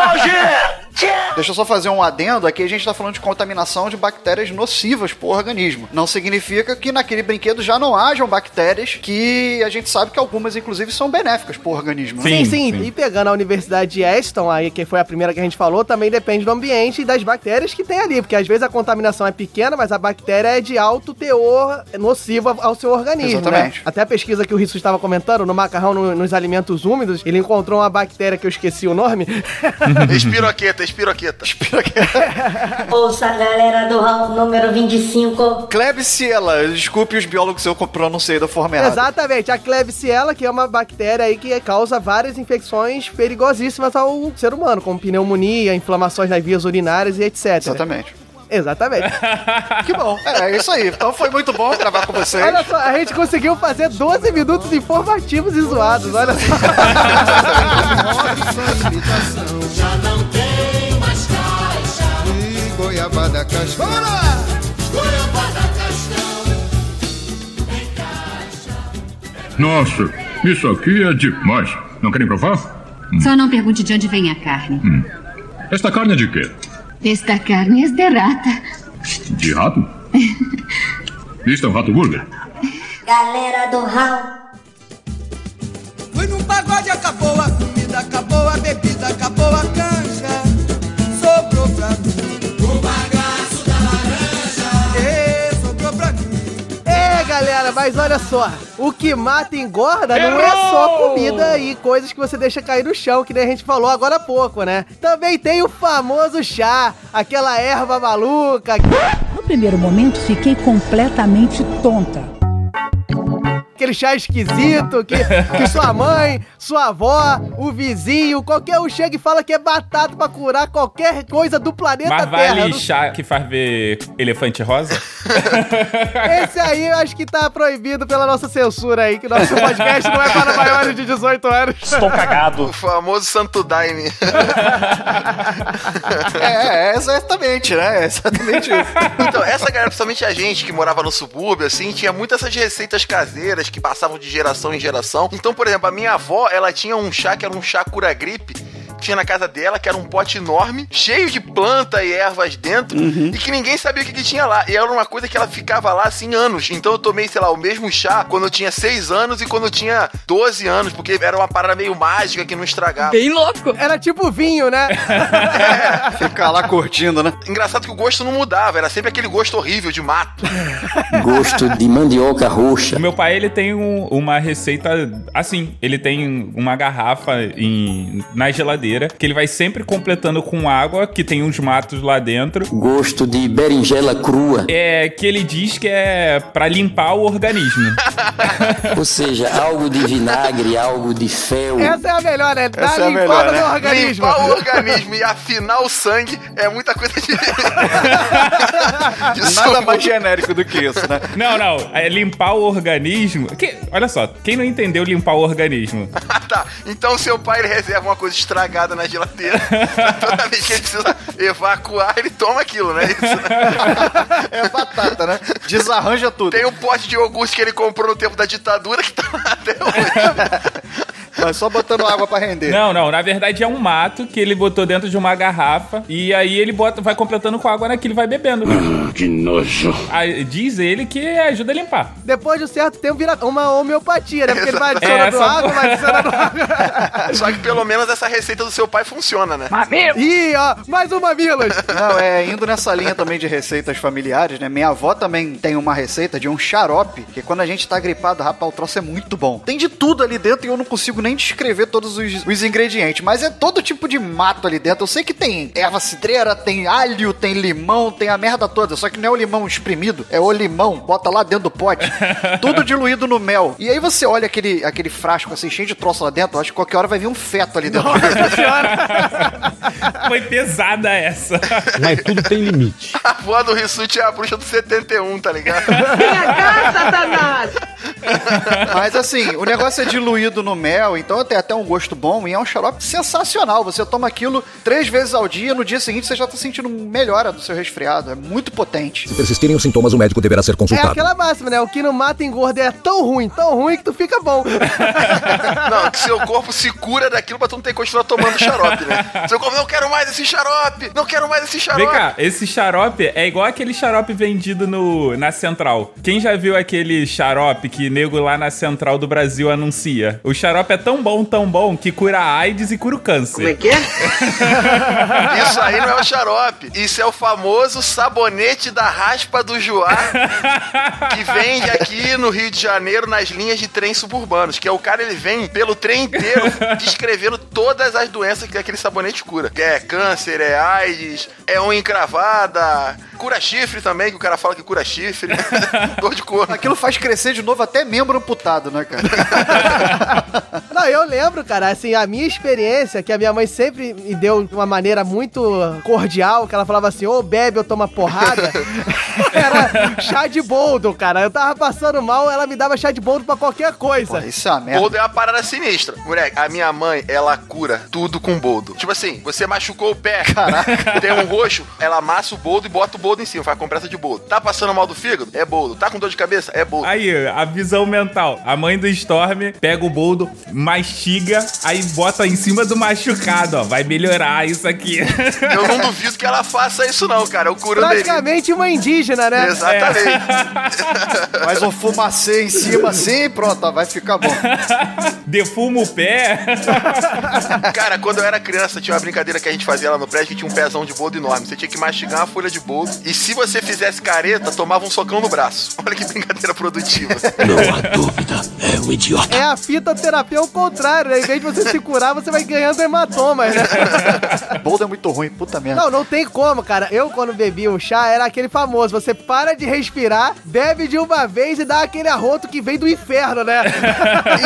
Deixa eu só fazer um adendo. Aqui a gente tá falando de contaminação de bactérias nocivas pro organismo. Não significa que naquele brinquedo já não hajam bactérias que a gente sabe que algumas, inclusive, são benéficas pro organismo. né? Sim, sim, E pegando a Universidade de Aston, aí, que foi a primeira que a gente falou, também depende do ambiente e das bactérias que tem ali. Porque às vezes a contaminação é pequena, mas a bactéria é de alto teor nocivo ao seu organismo. Exatamente. Né? Até a pesquisa que o Rissu estava comentando, no macarrão, no- nos alimentos úmidos, ele encontrou uma bactéria que eu esqueci o nome. Espiroqueta, espiroqueta. Ouça a galera do round número 25. Klebsiella, desculpe os biólogos se eu pronunciei da forma errada. Exatamente, a Klebsiella, que é uma bactéria aí que causa várias infecções perigosíssimas ao ser humano, como pneumonia, inflamações nas vias urinárias e etc. Exatamente. Exatamente. Que bom. É, é isso aí. Então foi muito bom gravar com vocês. Olha só, a gente conseguiu fazer 12 minutos informativos e zoados, olha só. E goiabada cascão. Vamos lá! Goiabada cascão. Nossa, isso aqui é demais. Não querem provar? Só não pergunte de onde vem a carne. Hum. Esta carne é de quê? Esta carne é de rata. De rato? Isto é um rato burger. Galera do round. Fui num pagode, acabou a comida, acabou a bebida, acabou galera, mas olha só. O que mata e engorda não é só comida e coisas que você deixa cair no chão, que nem a gente falou agora há pouco, né? Também tem o famoso chá, aquela erva maluca. No primeiro momento, fiquei completamente tonta. Aquele chá esquisito, que, que sua mãe, sua avó, o vizinho, qualquer um chega e fala que é batata pra curar qualquer coisa do planeta Mas Terra. vale Eu não- chá que faz ver elefante rosa? Esse aí eu acho que tá proibido pela nossa censura aí, que nosso podcast não é para maiores de 18 anos. O famoso Santo Daime. É, é, exatamente, né? É exatamente isso. Então, essa galera, principalmente a gente que morava no subúrbio, assim, tinha muitas essas receitas caseiras que passavam de geração em geração. Então, por exemplo, a minha avó, ela tinha um chá que era um chá cura-gripe. Tinha na casa dela, que era um pote enorme, cheio de planta e ervas dentro, e que ninguém sabia o que, que tinha lá. E era uma coisa que ela ficava lá, assim, anos. Então eu tomei, sei lá, o mesmo chá quando eu tinha 6 anos e quando eu tinha 12 anos, porque era uma parada meio mágica que não estragava. louco. Era tipo vinho, né? Ficar lá curtindo, né? Engraçado que o gosto não mudava, era sempre aquele gosto horrível de mato. Gosto de mandioca roxa. O meu pai, ele tem um- uma receita assim. Ele tem uma garrafa em- na geladeira que ele vai sempre completando com água, que tem uns matos lá dentro. Gosto de berinjela crua. É que ele diz que é pra limpar o organismo. Ou seja, algo de vinagre, algo de fel. Essa é a melhor, né? Dá Essa é a limpada melhor, no né? organismo. Limpar o organismo e afinar o sangue é muita coisa de. de Nada mais genérico do que isso, né? Não, não. É limpar o organismo. Que- olha só, quem não entendeu limpar o organismo? Tá. Então seu pai ele reserva uma coisa estragada na geladeira. Toda vez que ele precisa evacuar, ele toma aquilo, né? Isso, né? É batata, né? Desarranja tudo. Tem um pote de iogurte que ele comprou no tempo da ditadura que tá lá até hoje. Mas só botando água pra render. Não, não. Na verdade é um mato que ele botou dentro de uma garrafa e aí ele bota, vai completando com água naquilo e vai bebendo. que nojo. Aí, diz ele que ajuda a limpar. Depois de um certo tempo vira uma homeopatia, né? Porque ele vai adicionando É, essa- água, vai adicionando água. Só que pelo menos essa receita do seu pai funciona, né? Ih, ó, mais um mamilos. Não, é indo nessa linha também de receitas familiares, né? Minha avó também tem uma receita de um xarope, que quando a gente tá gripado, rapaz, o troço é muito bom. Tem de tudo ali dentro e eu não consigo nem descrever todos os, os ingredientes, mas é todo tipo de mato ali dentro. Eu sei que tem erva cidreira, tem alho, tem limão, tem a merda toda, só que não é o limão espremido, é o limão, bota lá dentro do pote, tudo diluído no mel. E aí você olha aquele, aquele frasco assim, cheio de troço lá dentro, eu acho que qualquer hora vai vir um feto ali dentro. Foi pesada essa. Mas tudo tem limite. A avó do Rissuti é a bruxa do 71, tá ligado? Mas assim, o negócio é diluído no mel, então tem até um gosto bom e é um xarope sensacional. Você toma aquilo três vezes ao dia, no dia seguinte você já tá sentindo melhora do seu resfriado. É muito potente. Se persistirem os sintomas, o médico deverá ser É consultado. aquela máxima, né? O que não mata engorda é tão ruim, tão ruim que tu fica bom. Não, que seu corpo se cura daquilo pra tu não ter que continuar tomando xarope, né? Seu corpo, não quero mais esse xarope! Não quero mais esse xarope! Vem cá, esse xarope é igual aquele xarope vendido no, na Central. Quem já viu aquele xarope que nego lá na Central do Brasil anuncia? O xarope é tão bom, tão bom, que cura a AIDS e cura o câncer. Como é que é? Isso aí não é o xarope. Isso é o famoso sabonete da raspa do Joá que vende aqui no Rio de Janeiro nas linhas de trem suburbanos. Que é o cara, ele vem pelo trem inteiro descrevendo todas as doenças que aquele sabonete cura. Que é câncer, é AIDS, é unha encravada, cura chifre também, que o cara fala que cura chifre. Dor de corno. Aquilo faz crescer de novo até membro amputado, né, cara? Não, eu lembro, cara, assim, a minha experiência, que a minha mãe sempre me deu de uma maneira muito cordial, que ela falava assim, ô bebe ou toma porrada, era chá de boldo, cara. Eu tava passando mal, ela me dava chá de boldo pra qualquer coisa. isso é uma merda. Boldo é uma parada sinistra. Moleque, a minha mãe, ela cura tudo com boldo. Tipo assim, você machucou o pé, tem um roxo, ela amassa o boldo e bota o boldo em cima, faz compressa de boldo. Tá passando mal do fígado? É boldo. Tá com dor de cabeça? É boldo. Aí, a visão mental. A mãe do Storm pega o boldo, mastiga, aí bota em cima do machucado, ó. Vai melhorar isso aqui. Eu não duvido que ela faça isso não, cara. Eu curo dele. Praticamente uma indígena, né? Exatamente. Faz um fumacê em cima assim e pronto, ó, vai ficar bom. fumo o pé. Cara, quando eu era criança, tinha uma brincadeira que a gente fazia lá no prédio que tinha um pezão de boldo enorme. Você tinha que mastigar uma folha de boldo e se você fizesse careta, tomava um socão no braço. Olha que brincadeira produtiva. Não dúvida, é um idiota. É a fitoterapia ao contrário, né? Em vez de você se curar, você vai ganhando hematomas, né? Boldo é muito ruim, puta merda. Não, não tem como, cara. Eu, quando bebi o chá, era aquele famoso. Você para de respirar, bebe de uma vez e dá aquele arroto que vem do inferno, né?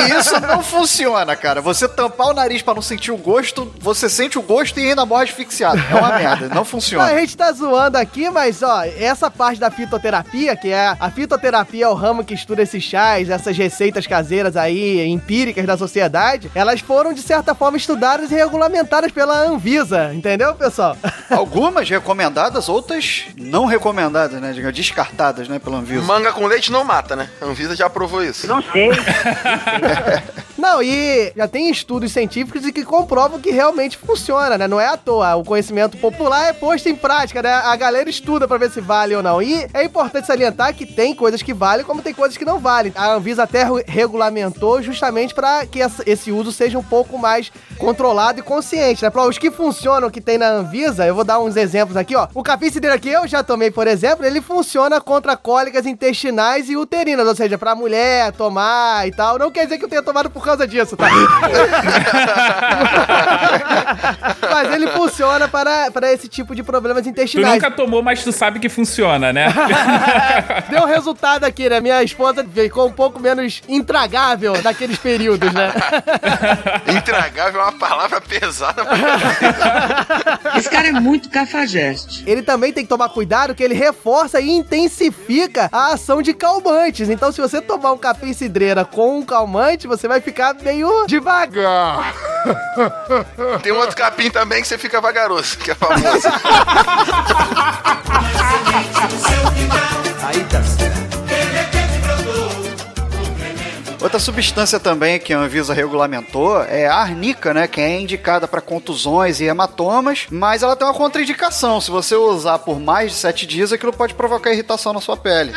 E isso não funciona, cara. Você tampar o nariz pra não sentir o gosto, você sente o gosto e ainda morre asfixiado. É uma merda, não Não, funciona. a gente tá zoando aqui, mas ó, essa parte da fitoterapia, que é a fitoterapia é o ramo que estuda esses chás, essas receitas caseiras aí, empíricas da sociedade, elas foram de certa forma estudadas e regulamentadas pela Anvisa, entendeu, pessoal? Algumas recomendadas, outras não recomendadas, né? Descartadas, né, pela Anvisa. Manga com leite não mata, né? A Anvisa já aprovou isso. Não sei. Não, e já tem estudos científicos e que comprovam que realmente funciona, né? Não é à toa. O conhecimento popular é posto em prática, né? A galera estuda pra ver se vale ou não. E é importante salientar que tem coisas que valem, como tem coisas que não valem. A Anvisa até re- regulamentou justamente para que esse uso seja um pouco mais controlado e consciente, né? Para os que funcionam, que tem na Anvisa, eu vou dar uns exemplos aqui, ó. O cidreira que eu já tomei, por exemplo, ele funciona contra cólicas intestinais e uterinas, ou seja, pra mulher tomar e tal. Não quer dizer que eu tenha tomado por causa disso, tá? Mas ele funciona para, para esse tipo de problemas Tu intestinais. nunca tomou, mas tu sabe que funciona, né? Deu resultado aqui, né? Minha esposa ficou um pouco menos intragável naqueles períodos, né? Intragável é uma palavra pesada. Esse cara é muito cafajeste. Ele também tem que tomar cuidado que ele reforça e intensifica a ação de calmantes. Então, se você tomar um capim cidreira com um calmante, você vai ficar meio devagar. Tem um outro capim também que você fica vagaroso, que é famoso. Aí tá Outra substância também que a Anvisa regulamentou é a arnica, né? Que é indicada para contusões e hematomas, mas ela tem uma contraindicação. Se você usar por mais de sete dias, aquilo pode provocar irritação na sua pele.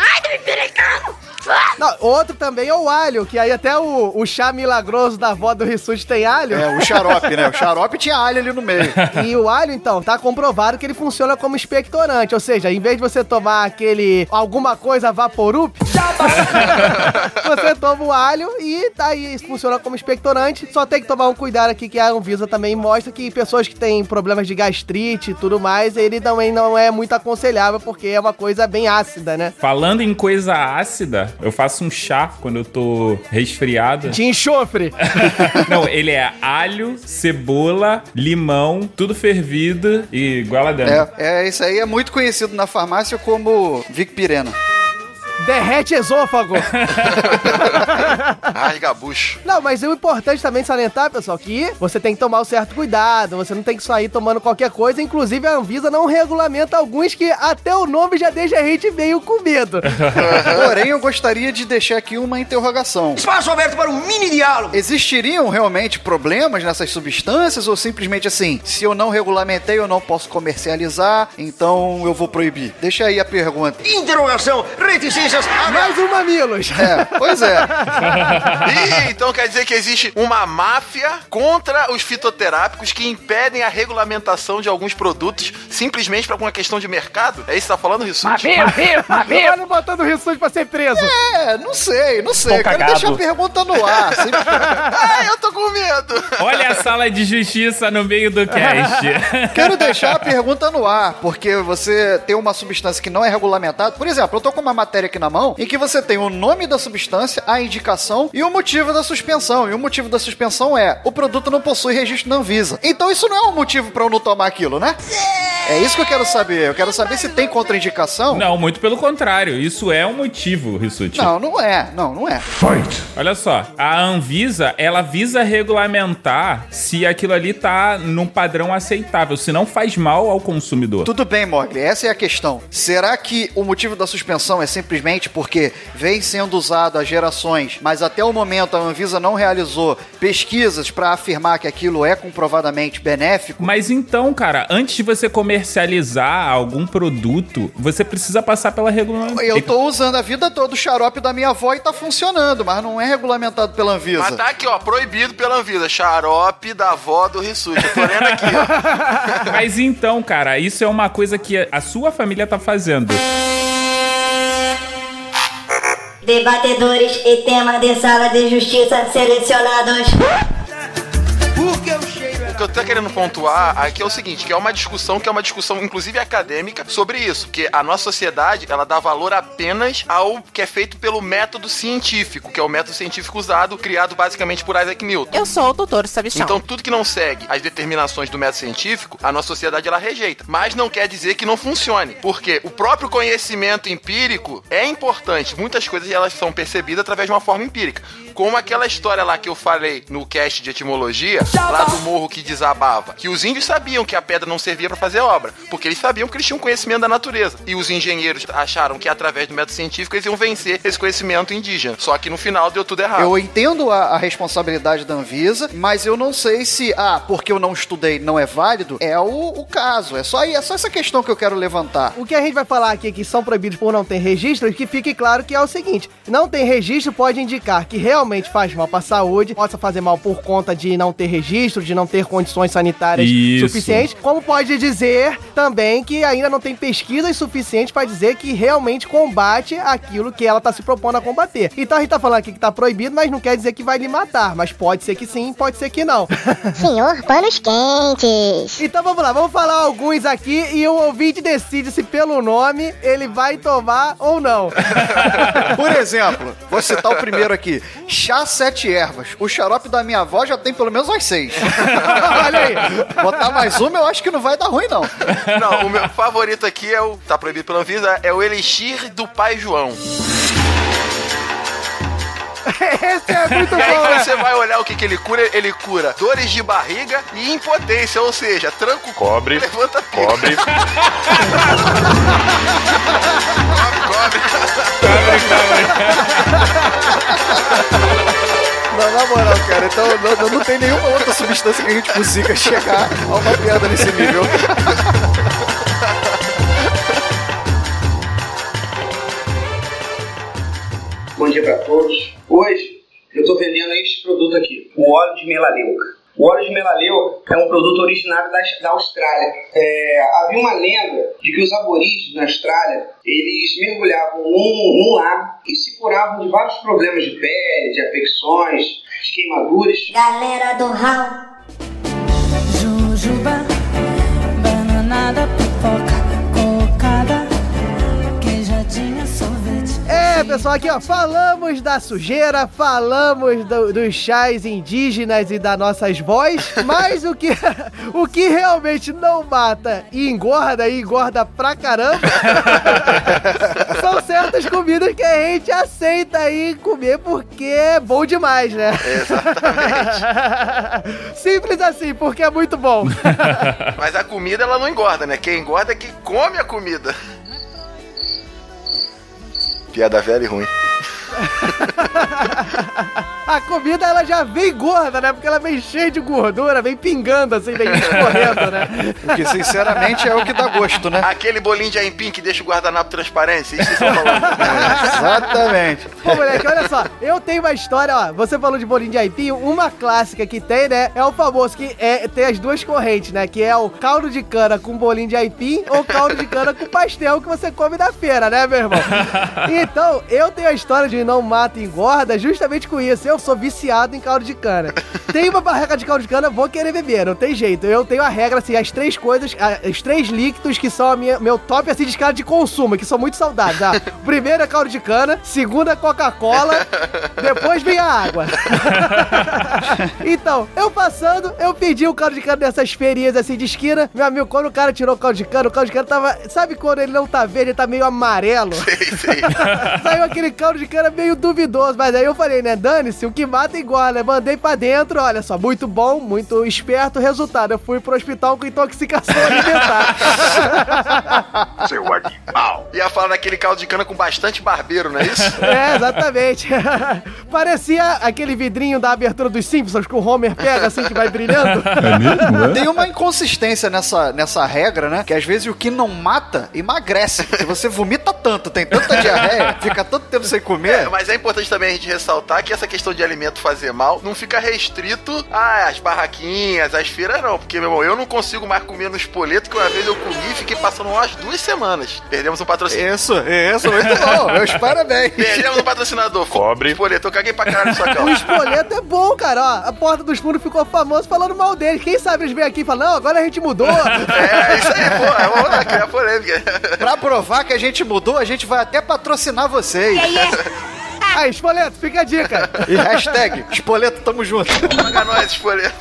Não, outro também é o alho, que aí até o, o chá milagroso da avó do Rissuti tem alho. É, o xarope, né? O xarope tinha alho ali no meio. E o alho, então, tá comprovado que ele funciona como expectorante. Ou seja, em vez de você tomar aquele alguma coisa vaporup, você toma o alho e tá aí, funciona como expectorante. Só tem que tomar um cuidado aqui que a Anvisa também mostra que pessoas que têm problemas de gastrite e tudo mais, ele também não é muito aconselhável porque é uma coisa bem ácida, né? Falando em coisa ácida, eu faço um chá quando eu tô resfriado. De enxofre. Não, ele é alho, cebola, limão, tudo fervido e goela dentro. É, é, isso aí é muito conhecido na farmácia como Vicpirena. Derrete esôfago. Rasga bucho. Não, mas o importante também salientar, pessoal, que você tem que tomar o certo cuidado, você não tem que sair tomando qualquer coisa. Inclusive, a Anvisa não regulamenta alguns que até o nome já deixa a gente meio com medo. Porém, eu gostaria de deixar aqui uma interrogação. Espaço aberto para um mini diálogo. Existiriam realmente problemas nessas substâncias ou simplesmente assim, se eu não regulamentei, eu não posso comercializar, então eu vou proibir? Deixa aí a pergunta. Interrogação, reticências. Mais um mamilos. É, pois é. Ih, então quer dizer que existe uma máfia contra os fitoterápicos que impedem a regulamentação de alguns produtos simplesmente por uma questão de mercado? É isso que você tá falando, Rissuti? Olha botando o Rissuti pra ser preso. É, não sei, não sei. Tô Quero cagado. deixar a pergunta no ar. Sempre- Ai, eu tô com medo. Olha a sala de justiça no meio do cast. Quero deixar a pergunta no ar, porque você tem uma substância que não é regulamentada. Por exemplo, eu tô com uma matéria aqui na mão em que você tem o nome da substância, a indicação e o motivo da suspensão. E o motivo da suspensão é o produto não possui registro na Anvisa. Então isso não é um motivo pra eu não tomar aquilo, né? É isso que eu quero saber. Eu quero saber se tem contraindicação. Não, muito pelo contrário. Isso é um motivo, Rissuti. Não, não é. Não, não é. Olha só, a Anvisa, ela visa regulamentar se aquilo ali tá num padrão aceitável, se não faz mal ao consumidor. Tudo bem, Mogli, essa é a questão. Será que o motivo da suspensão é simplesmente porque vem sendo usado há gerações, mas até o momento a Anvisa não realizou pesquisas para afirmar que aquilo é comprovadamente benéfico? Mas então, cara, antes de você comercializar algum produto, você precisa passar pela regulamentação. Eu tô usando a vida toda o xarope da minha avó e tá funcionando, mas não é regulamentado pela Anvisa. Mas tá aqui, ó, proibido pela Anvisa. Xarope da avó do Rissuti. Eu tô lendo aqui, ó. Mas então, cara, isso é uma coisa que a sua família tá fazendo. Debatedores e tema de sala de justiça selecionados. O que eu tô querendo pontuar aqui é o seguinte, que é uma discussão que é uma discussão inclusive acadêmica sobre isso, que a nossa sociedade, ela dá valor apenas ao que é feito pelo método científico, que é o método científico usado, criado basicamente por Isaac Newton. Eu sou o doutor Sabichão. Então, tudo que não segue as determinações do método científico, a nossa sociedade ela rejeita. Mas não quer dizer que não funcione, porque o próprio conhecimento empírico é importante. Muitas coisas elas são percebidas através de uma forma empírica. Como aquela história lá que eu falei no cast de etimologia, lá do morro que desabava, que os índios sabiam que a pedra não servia para fazer obra, porque eles sabiam que eles tinham conhecimento da natureza. E os engenheiros acharam que através do método científico eles iam vencer esse conhecimento indígena. Só que no final deu tudo errado. Eu entendo a, a responsabilidade da Anvisa, mas eu não sei se, ah, porque eu não estudei não é válido, é o, o caso. É só, aí- é só essa questão que eu quero levantar. O que a gente vai falar aqui que são proibidos por não ter registro, que fique claro que é o seguinte: não tem registro pode indicar que realmente faz mal para a saúde, possa fazer mal por conta de não ter registro, de não ter condições sanitárias Isso. suficientes, como pode dizer também que ainda não tem pesquisas suficientes para dizer que realmente combate aquilo que ela tá se propondo a combater. Então a gente tá falando aqui que tá proibido, mas não quer dizer que vai lhe matar, mas pode ser que sim, pode ser que não. Senhor Panos Quentes. Então vamos lá, vamos falar alguns aqui e o ouvinte decide se pelo nome ele vai tomar ou não. Por exemplo, vou citar o primeiro aqui: chá sete ervas. O xarope da minha avó já tem pelo menos umas seis. Olha aí. Botar mais uma, eu acho que não vai dar ruim, não. Não, o meu favorito aqui é o. Tá proibido pela Anvisa, é o Elixir do Pai João. Esse é muito E aí bom, né? você vai olhar o que, que ele cura, ele cura dores de barriga e impotência, ou seja, tranco Cobre, levanta pico. cobre. Não, na moral, cara, então não, não tem nenhuma substância que a gente consiga chegar a uma piada nesse nível. Bom dia para todos. Hoje eu estou vendendo este produto aqui, o óleo de melaleuca. O óleo de melaleuca é um produto originário da, da Austrália. É, havia uma lenda de que os aborígenes na Austrália eles mergulhavam num, num lago e se curavam de vários problemas de pele, de afecções, de queimaduras. Galera do Raul. É, pessoal, aqui ó, falamos da sujeira, falamos do- dos chás indígenas e das nossas vozes, mas o que, o que realmente não mata e engorda, e engorda pra caramba, são certas comidas que a gente aceita aí comer porque é bom demais, né? Simples assim, porque é muito bom. Mas a comida ela não engorda, né? Quem engorda é quem come a comida. Piada velha e ruim. A comida ela já vem gorda, né? Porque ela vem cheia de gordura, vem pingando assim, vem escorrendo, né? Porque, sinceramente, é o que dá gosto, né? Aquele bolinho de aipim que deixa o guardanapo transparente, isso que vocês estão falando. Exatamente. Pô, moleque, olha só, eu tenho uma história, ó. Você falou de bolinho de aipim, uma clássica que tem, né? É o famoso que é, tem as duas correntes, né? Que é o caldo de cana com bolinho de aipim ou caldo de cana com pastel que você come na feira, né, meu irmão? Então, eu tenho a história de não mata e engorda justamente com isso. Eu sou viciado em caldo de cana. Tem uma barreca de caldo de cana, vou querer beber, não tem jeito. Eu tenho a regra, assim, as três coisas, os três líquidos que são a minha, meu top, assim, de escala de consumo, que são muito saudáveis. Ah, primeiro é caldo de cana, segundo é Coca-Cola, depois vem a água. então, eu passando, eu pedi o caldo de cana dessas feirinhas, assim, de esquina. Meu amigo, quando o cara tirou o caldo de cana, o caldo de cana tava... Sabe quando ele não tá verde, ele tá meio amarelo? Saiu aquele caldo de cana meio duvidoso, mas aí eu falei, né, dane-se, o que mata engorda. Mandei pra dentro, olha só, muito bom, muito esperto. Resultado, eu fui pro hospital com intoxicação alimentar. Seu animal. Ia falar daquele caldo de cana com bastante barbeiro, não é isso? É, exatamente. Parecia aquele vidrinho da abertura dos Simpsons que o Homer pega assim que vai brilhando. É mesmo? É? Tem uma inconsistência nessa, nessa regra, né? Que às vezes o que não mata, emagrece. Se você vomita tanto, tem tanta diarreia, fica tanto tempo sem É, mas é importante também a gente ressaltar que essa questão de alimento fazer mal não fica restrito às barraquinhas, às feiras, não. Porque, meu irmão, eu não consigo mais comer no espoleto que uma vez eu comi e fiquei passando umas duas semanas. Perdemos um patrocinador. Isso, isso, muito bom. Meus parabéns. Perdemos um patrocinador. Cobre. Espoleto, eu caguei pra caralho no sua O espoleto é bom, cara. Ó, a Porta dos Fundos ficou famoso falando mal dele. Quem sabe eles vêm aqui e falam, não, agora a gente mudou. É, isso aí, pô. É vamos lá, criar polêmica. Pra provar que a gente mudou, a gente vai até patrocinar vocês. Aí, Espoleto, fica a dica. E hashtag, Espoleto, tamo junto. Paga nós, espoleto.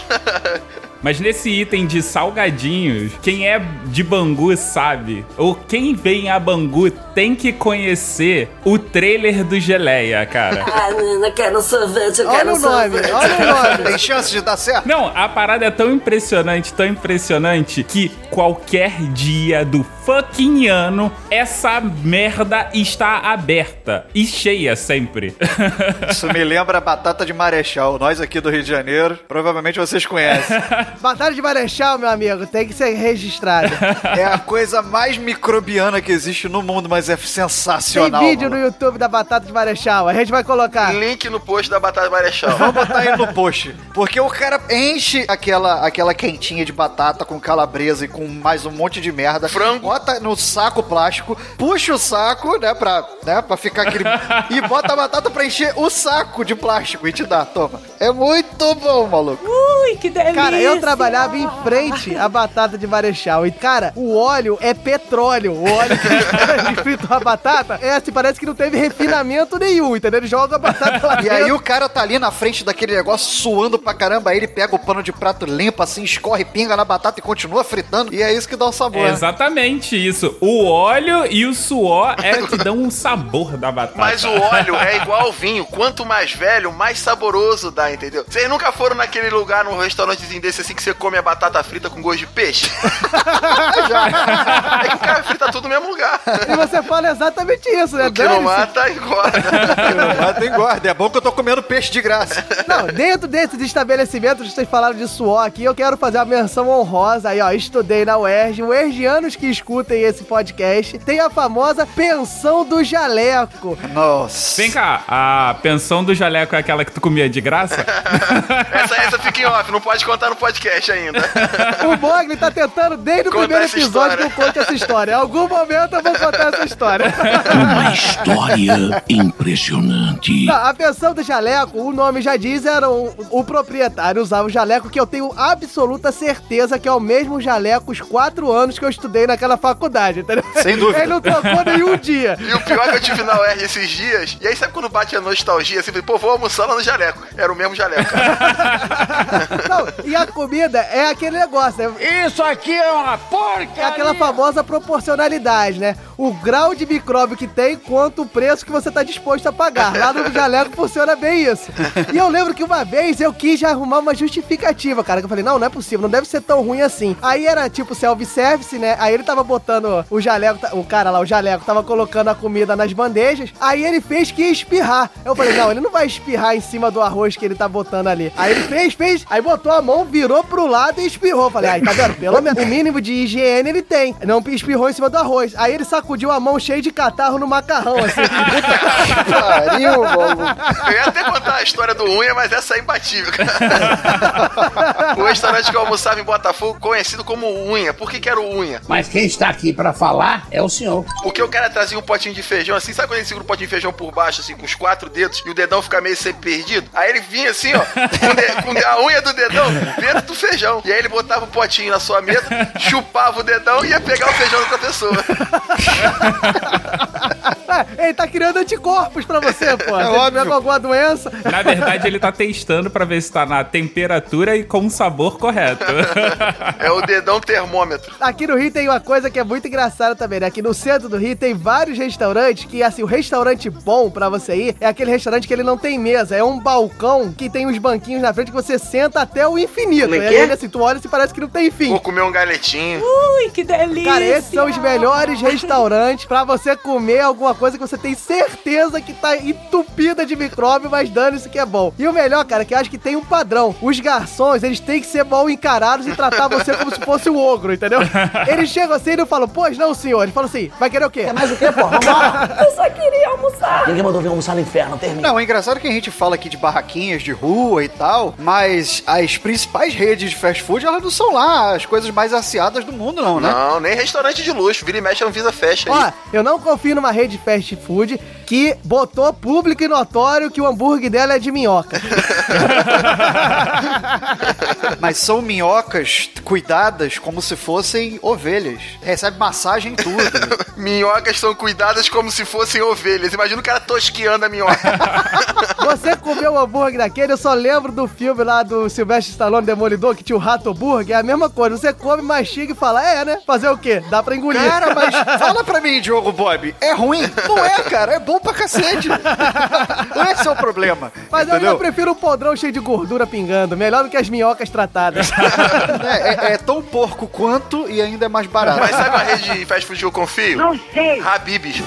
Mas nesse item de salgadinhos, quem é de Bangu sabe, ou quem vem a Bangu tem que conhecer o trailer do Geleia, cara. Ah, menina, quero sorvete, eu Olha quero o nome, sorvete. olha o nome. Tem chance de dar certo? Não, a parada é tão impressionante, tão impressionante, que qualquer dia do fucking ano, essa merda está aberta e cheia sempre. Isso me lembra a batata de Marechal. Nós aqui do Rio de Janeiro, provavelmente vocês conhecem. Batalha de Marechal, meu amigo, tem que ser registrada. É a coisa mais microbiana que existe no mundo, mas é Tem sensacional. vídeo no mano. YouTube da Batata de Marechal. A gente vai colocar. Link no post da Batalha Marechal. Vamos botar aí no post. Porque o cara enche aquela, aquela quentinha de batata com calabresa e com mais um monte de merda. Frango. Bota no saco plástico, puxa o saco, né, pra, né, pra ficar aquele... e bota a batata pra encher o saco de plástico e te dá, toma. É muito bom, maluco. Ui, que delícia. Cara, eu trabalhava em frente à batata de Marechal. E, cara, o óleo é petróleo. O óleo que frita a batata é assim, parece que não teve refinamento nenhum, entendeu? Ele joga a batata lá E aí o cara tá ali na frente daquele negócio suando pra caramba, aí ele pega o pano de prato limpa assim, escorre, pinga na batata e continua fritando. E é isso que dá o sabor. É né? Exatamente isso. O óleo e o suor é que dão um sabor da batata. Mas o óleo é igual ao vinho. Quanto mais velho, mais saboroso dá, entendeu? Vocês nunca foram naquele lugar, num restaurantezinho desse assim, que você come a batata frita com gosto de peixe? É que o cara frita tudo no mesmo lugar. E você fala exatamente isso, né? O que não mata, engorda. Mata e engorda. É bom que eu tô comendo peixe de graça. Não, dentro desses estabelecimentos, vocês falaram de suor aqui, eu quero fazer uma menção honrosa aí, ó. Estudei na UERJ, UERJianos que escutem esse podcast, tem a famosa pensão do jaleco. Nossa. Vem cá, a pensão do jaleco é aquela que tu comia de graça? Essa, essa fica em off, não pode contar no podcast ainda. O Mogli tá tentando desde o Conta primeiro essa episódio que eu conte essa história. Em algum momento eu vou contar essa história. Uma história impressionante. Não, a pensão do jaleco, o nome já diz, era um- o proprietário usava o jaleco que eu tenho absoluta certeza que é o mesmo jaleco os quatro anos que eu estudei naquela faculdade, entendeu? Sem dúvida. Ele não trocou nenhum dia. E o pior é que eu tive na UR esses dias, e aí sabe quando bate a nostalgia, assim, falei, pô, vou almoçar lá no jaleco. Era o mesmo jaleco. Não, e a comida é aquele negócio, né? Isso aqui é uma porca! É aquela famosa proporcionalidade, né? O grau de micróbio que tem quanto o preço que você tá disposto a pagar. Lá no jaleco funciona bem isso. E eu lembro que uma vez eu quis arrumar uma justificativa, cara. Que eu falei, não, não é possível, não deve ser tão ruim assim. Aí era tipo self-service, né? Aí ele tava botando o jaleco, o cara lá, o jaleco, tava colocando a comida nas bandejas. Aí ele fez que ia espirrar. Eu falei, não, ele não vai espirrar em cima do arroz que ele tá botando ali. Aí ele fez, fez, aí botou a mão, virou pro lado e espirrou. Falei, aí, tá vendo? Pelo menos o mínimo de higiene ele tem. Não espirrou em cima do arroz. Aí ele sacudiu a mão cheia de catarro no macarrão, assim. Pariu, maluco. Eu ia até contar a história do unha, mas essa é imbatível, cara. O restaurante que eu almoçava em Botafogo, conhecido como Unha. Por que, que era o Unha? Mas quem está aqui para falar é o senhor. Porque o cara trazia um potinho de feijão assim, sabe quando ele segura o potinho de feijão por baixo, assim, com os quatro dedos, e o dedão fica meio sempre perdido? Aí ele vinha assim, ó, com, o de- com a unha do dedão dentro do feijão. E aí ele botava o potinho na sua mesa, chupava o dedão e ia pegar o feijão da outra pessoa. É, ele tá criando anticorpos pra você, pô. É Se ele óbvio. com alguma doença. Na verdade, ele tá testando pra ver se tá na temperatura e com o sabor correto. É o dedão termômetro. Aqui no Rio tem uma coisa que é muito engraçada também, né? Aqui no centro do Rio tem vários restaurantes que, assim, o restaurante bom pra você ir é aquele restaurante que ele não tem mesa. É um balcão que tem uns banquinhos na frente que você senta até o infinito. Como é E que aí, é? assim, tu olha e parece que não tem fim. Vou comer um galetinho. Ui, que delícia. Cara, esses são os melhores restaurante pra você comer alguma coisa que você tem certeza que tá entupida de micróbio, mas dane-se que é bom. E o melhor, cara, é que eu acho que tem um padrão. Os garçons, eles têm que ser mal encarados e tratar você como se fosse o ogro, entendeu? Eles chegam assim e não falam, pois não, senhor. Eles falam assim, vai querer o quê? Quer mais o quê, pô? Vambora. Eu só queria almoçar. Ninguém mandou vir almoçar no inferno, termina. Não, é engraçado que a gente fala aqui de barraquinhas de rua e tal, mas as principais redes de fast food, elas não são lá as coisas mais aciadas do mundo, não, né? Não, nem restaurante de luxo. Vira e mexe, a Anvisa fecha aí. Ó, eu não confio numa rede de fast food que botou público e notório que o hambúrguer dela é de minhoca. Mas são minhocas cuidadas como se fossem ovelhas. Recebe massagem em tudo. Minhocas são cuidadas como se fossem ovelhas. Imagina o cara tosqueando a minhoca. Você comeu o hambúrguer daquele, eu só lembro do filme lá do Sylvester Stallone Demolidor, que tinha o Rato Burger, é a mesma coisa. Você come, mastiga e fala, é, né? Fazer o quê? Dá pra engolir. Cara, mas fala pra mim, Diogo Bob, é ruim? Não é, cara, é bom pra cacete. Esse é o problema. Mas eu entendeu? ainda prefiro um podrão cheio de gordura pingando, melhor do que as minhocas tratadas. É, é- é tão porco quanto e ainda é mais barato. Mas sabe uma rede de fast food que eu confio? Não sei. Habib's.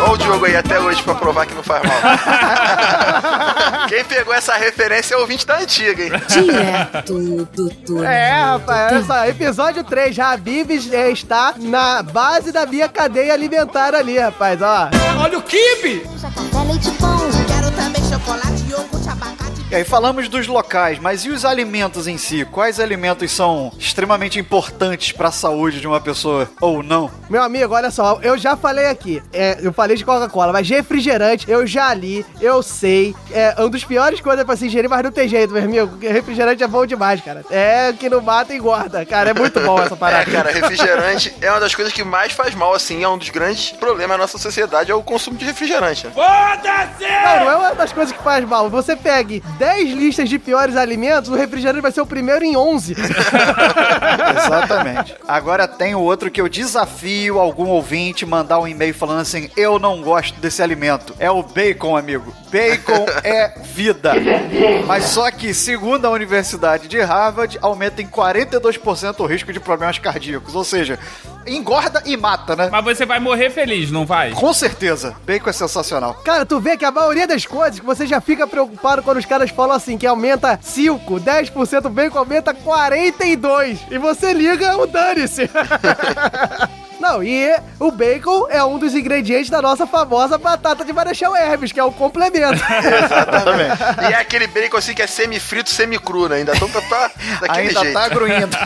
Olha o Diogo aí até hoje pra provar que não faz mal. Quem pegou essa referência é o ouvinte da antiga, hein? Direto do túnel. É, rapaz, olha só, episódio 3, Habibs é, está na base da minha cadeia alimentar ali, rapaz, ó. Olha o kibe! Café, leite, pão. Quero também chocolate, iogurte, abacate. E aí falamos dos locais, mas e os alimentos em si? Quais alimentos são extremamente importantes pra saúde de uma pessoa ou não? Meu amigo, olha só, eu já falei aqui, é, eu falei de Coca-Cola, mas refrigerante, eu já li, eu sei, é um dos piores coisas pra se ingerir, mas não tem jeito, meu amigo, porque refrigerante é bom demais, cara. É que não mata e engorda, cara, é muito bom essa É, parada. cara, refrigerante é uma das coisas que mais faz mal, assim, é um dos grandes problemas da nossa sociedade, é o consumo de refrigerante. né? Não, não é uma das coisas que faz mal. Você pegue 10 listas de piores alimentos, o refrigerante vai ser o primeiro em 11. Exatamente. Agora tem o outro que eu desafio algum ouvinte mandar um e-mail falando assim: eu não gosto desse alimento. É o bacon, amigo. Bacon é vida. Mas só que, segundo a Universidade de Harvard, aumenta em 42% o risco de problemas cardíacos. Ou seja, engorda e mata, né? Mas você vai morrer feliz, não vai? Com certeza. Bacon é sensacional. Cara, tu vê que a maioria das coisas que você já fica preocupado quando os caras falam assim, que aumenta 5, 10%, o bacon aumenta 42. E você liga o dane-se. Não, e o bacon é um dos ingredientes da nossa famosa batata de Marechal Hermes, que é o complemento. Exatamente. E é aquele bacon assim que é semi-frito, semi-cru, né? Ainda tão tá, tá daquele Ainda jeito. tá gruindo.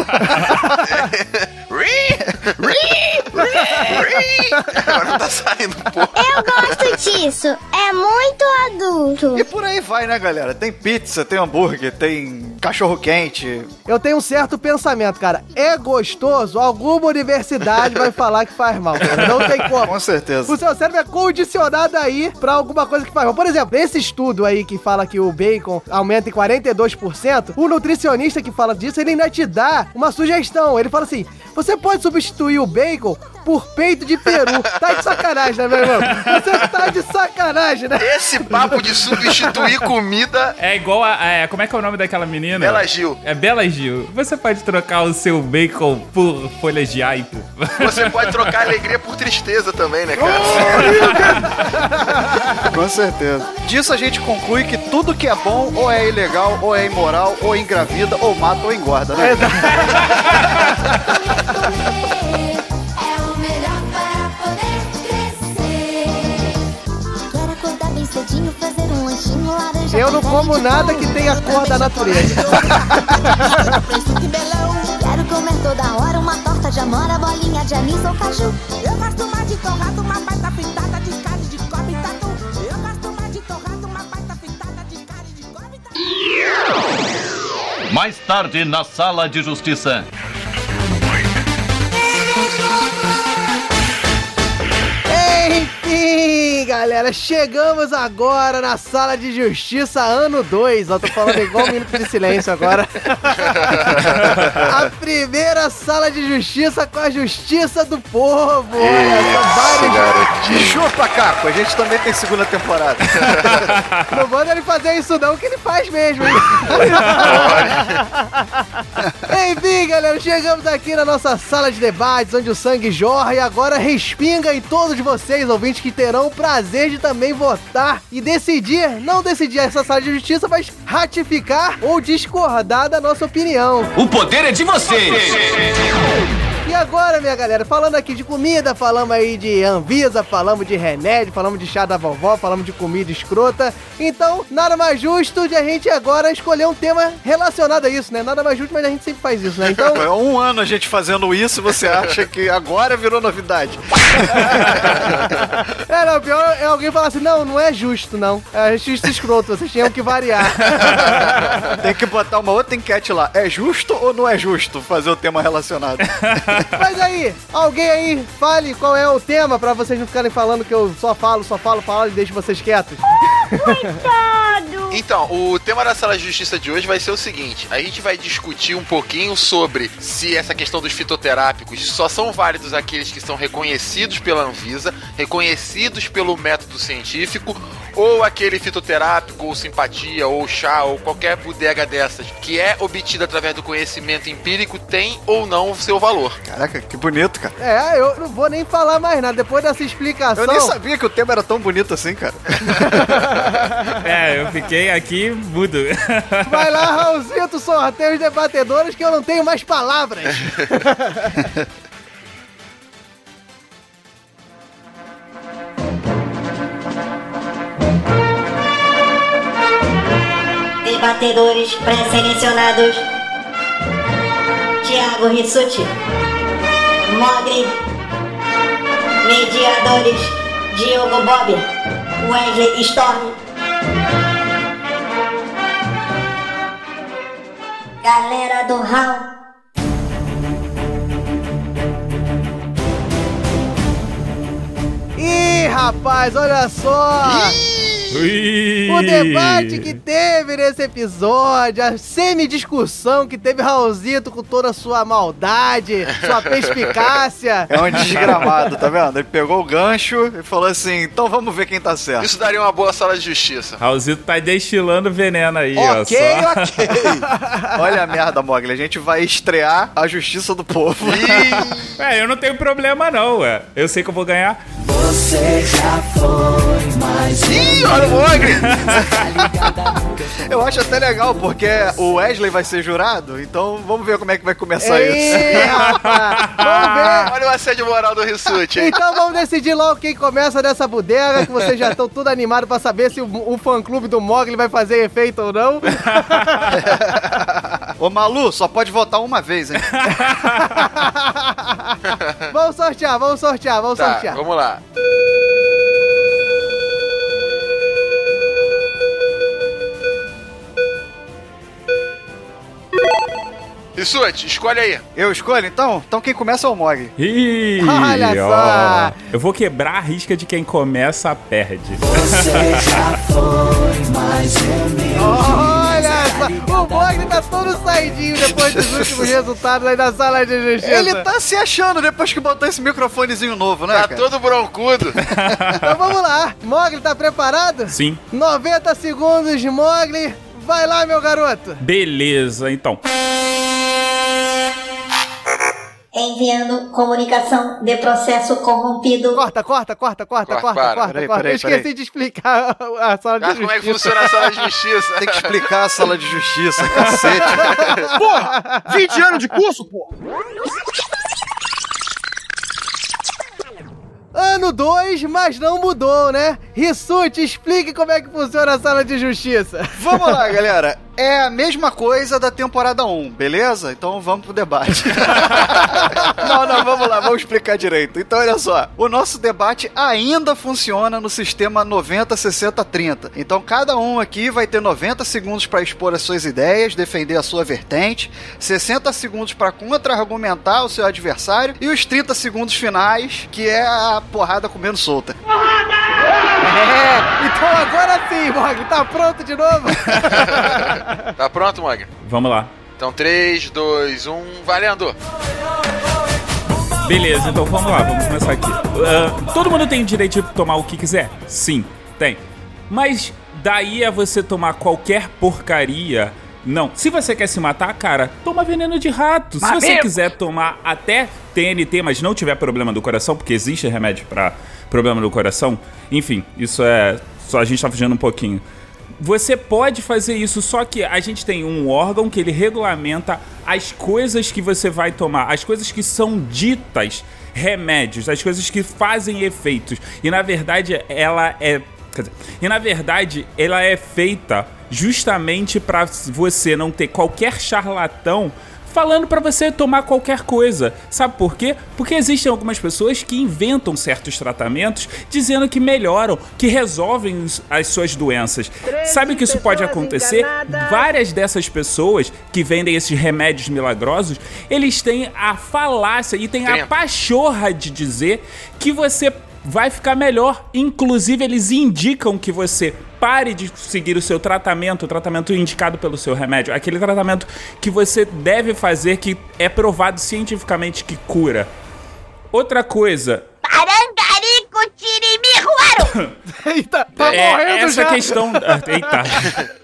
Agora não tá saindo, pô. Eu gosto disso. É muito adulto. E por aí vai, né, galera? Tem pizza, tem hambúrguer, tem cachorro quente. Eu tenho um certo pensamento, cara. É gostoso, alguma universidade vai falar que faz mal, cara. Não tem como. Com certeza. O seu cérebro é condicionado aí pra alguma coisa que faz mal. Por esse estudo aí que fala que o bacon aumenta em 42%, o nutricionista que fala disso, ele ainda te dá uma sugestão. Ele fala assim: você pode substituir o bacon por peito de peru. Tá de sacanagem, né, meu irmão? Você tá de sacanagem, né? Esse papo de substituir comida. É igual a. é, como é que é o nome daquela menina? Bela Gil. É Bela Gil. Você pode trocar o seu bacon por folhas de aipo. Você pode trocar alegria por tristeza também, né, cara? Com certeza. Disso a gente conclui que tudo que é bom ou é ilegal, ou é imoral, ou engravida, ou mata, ou engorda, né? É Eu não como nada que tenha cor da natureza. Quero comer toda hora uma torta de amora, bolinha de anis ou caju. Eu gosto mais de torrado, uma baita fritada de carne de cobre e tatu. Eu gosto mais de torrado, uma baita fritada de carne de cobre e tatu. Mais tarde na Sala de Justiça. Galera, chegamos agora na sala de justiça ano 2. Eu tô falando igual um minuto de silêncio agora. a primeira sala de justiça com a justiça do povo. Olha vários. Chupa, Caco, a gente também tem segunda temporada. Não manda ele fazer isso não, que ele faz mesmo. hein? Enfim, galera, chegamos aqui na nossa sala de debates, onde o sangue jorra e agora respinga em todos vocês, ouvintes, que terão o prazer de também votar e decidir, não decidir essa sala de justiça, mas ratificar ou discordar da nossa opinião. O poder é de vocês! E agora, minha galera, falando aqui de comida, falamos aí de Anvisa, falamos de remédio, falamos de chá da vovó, falamos de comida escrota. Então, nada mais justo de a gente agora escolher um tema relacionado a isso, né? Nada mais justo, mas a gente sempre faz isso, né? Então, É um ano a gente fazendo isso e você acha que agora virou novidade. é, não, pior é alguém falar assim, não, não é justo, não. É justo escroto, vocês tinham que variar. Tem que botar uma outra enquete lá. É justo ou não é justo fazer o tema relacionado? Mas aí, alguém aí, fale qual é o tema pra vocês não ficarem falando que eu só falo, só falo, falo e deixo vocês quietos. Então, o tema da sala de justiça de hoje vai ser o seguinte: a gente vai discutir um pouquinho sobre se essa questão dos fitoterápicos só são válidos aqueles que são reconhecidos pela Anvisa, reconhecidos pelo método científico, ou aquele fitoterápico, ou simpatia, ou chá, ou qualquer bodega dessas, que é obtida através do conhecimento empírico, tem ou não o seu valor. Caraca, que bonito, cara. É, eu não vou nem falar mais nada. Depois dessa explicação. Eu nem sabia que o tema era tão bonito assim, cara. É, eu fiquei aqui mudo. Vai lá, Raulzito, sorteio os debatedores que eu não tenho mais palavras. Debatedores pré-selecionados: Thiago Rissuti, Mogri, Mediadores: Diogo Bob, Wesley Storm. Galera do Hall. Ih, rapaz, olha só! Ui. O debate que teve nesse episódio, a semi-discussão que teve Raulzito com toda a sua maldade, sua perspicácia. É um desgramado, tá vendo? Ele pegou o gancho e falou assim: então vamos ver quem tá certo. Isso daria uma boa sala de justiça. Raulzito tá destilando veneno aí, ó. Ok, ok. Olha a merda, Mogli. A gente vai estrear a justiça do povo. É, eu não tenho problema não, ué. Eu sei que eu vou ganhar. Você já foi mais Ih, olha o Mogli! Eu acho até legal, porque o Wesley vai ser jurado, então vamos ver como é que vai começar Ih, isso. rapaz, vamos ver. Olha o assédio moral do Rissuti? Então vamos decidir logo quem começa dessa bodega, que vocês já estão tudo animados pra saber se o, o fã-clube do Mogli vai fazer efeito ou não. Ô Malu, só pode votar uma vez, hein? vamos sortear, vamos sortear, vamos Tá, sortear. vamos lá. Rissuti, escolhe aí. Eu escolho então? Então quem começa é o Mogli. Ih, Olha ó. só. Eu vou quebrar a risca de quem começa, perde. Olha só, o Mogli tá todo saidinho depois dos últimos resultados aí da sala de justiça. Ele tá se achando depois que botou esse microfonezinho novo, né, Tá cara? todo broncudo. Então vamos lá, Mogli tá preparado? Sim. 90 segundos de Mogli, vai lá meu garoto. Beleza, então. Enviando comunicação de processo corrompido. Corta, corta, corta, corta, Corta, corta, para. corta, Peraí, corta. peraí, Eu esqueci peraí. de explicar a sala de Ah, justiça. como é que funciona a sala de justiça? Tem que explicar a sala de justiça, cacete. Porra! 20 anos de curso, porra! Ano 2, mas não mudou, né? Rissuti, explique como é que funciona a sala de justiça. Vamos lá, galera. É a mesma coisa da temporada 1, beleza? Então vamos pro debate. não, não, vamos lá, vamos explicar direito. Então, olha só. O nosso debate ainda funciona no sistema 90, 60, 30. Então, cada um aqui vai ter 90 segundos para expor as suas ideias, defender a sua vertente, 60 segundos para contra-argumentar o seu adversário e os 30 segundos finais, que é a porrada comendo solta. É, então agora sim, Morgan, tá pronto de novo? Tá pronto, Mogli? Vamos lá. Então 3, 2, 1, valendo! Beleza, então vamos lá, vamos começar aqui. Ah, todo mundo tem o direito de tomar o que quiser? Sim, tem. Mas daí a você tomar qualquer porcaria. Não. Se você quer se matar, cara, toma veneno de rato. Se você quiser tomar até TNT, mas não tiver problema do coração, porque existe remédio pra problema do coração, enfim, isso é. Só a gente tá fugindo um pouquinho. Você pode fazer isso, só que a gente tem um órgão que ele regulamenta as coisas que você vai tomar, as coisas que são ditas remédios, as coisas que fazem efeitos. E na verdade ela é, dizer, e na verdade ela é feita justamente para você não ter qualquer charlatão falando pra você tomar qualquer coisa. Sabe por quê? Porque existem algumas pessoas que inventam certos tratamentos dizendo que melhoram, que resolvem as suas doenças. Sabe o que isso pode acontecer? Várias dessas pessoas que vendem esses remédios milagrosos, eles têm a falácia e têm a pachorra de dizer que você vai ficar melhor. Inclusive, eles indicam que você pare de seguir o seu tratamento, o tratamento indicado pelo seu remédio, aquele tratamento que você deve fazer que é provado cientificamente que cura. Outra coisa, Parangarico tirimiruaro! Eita, tá é, morrendo essa já. questão. ah, Eita.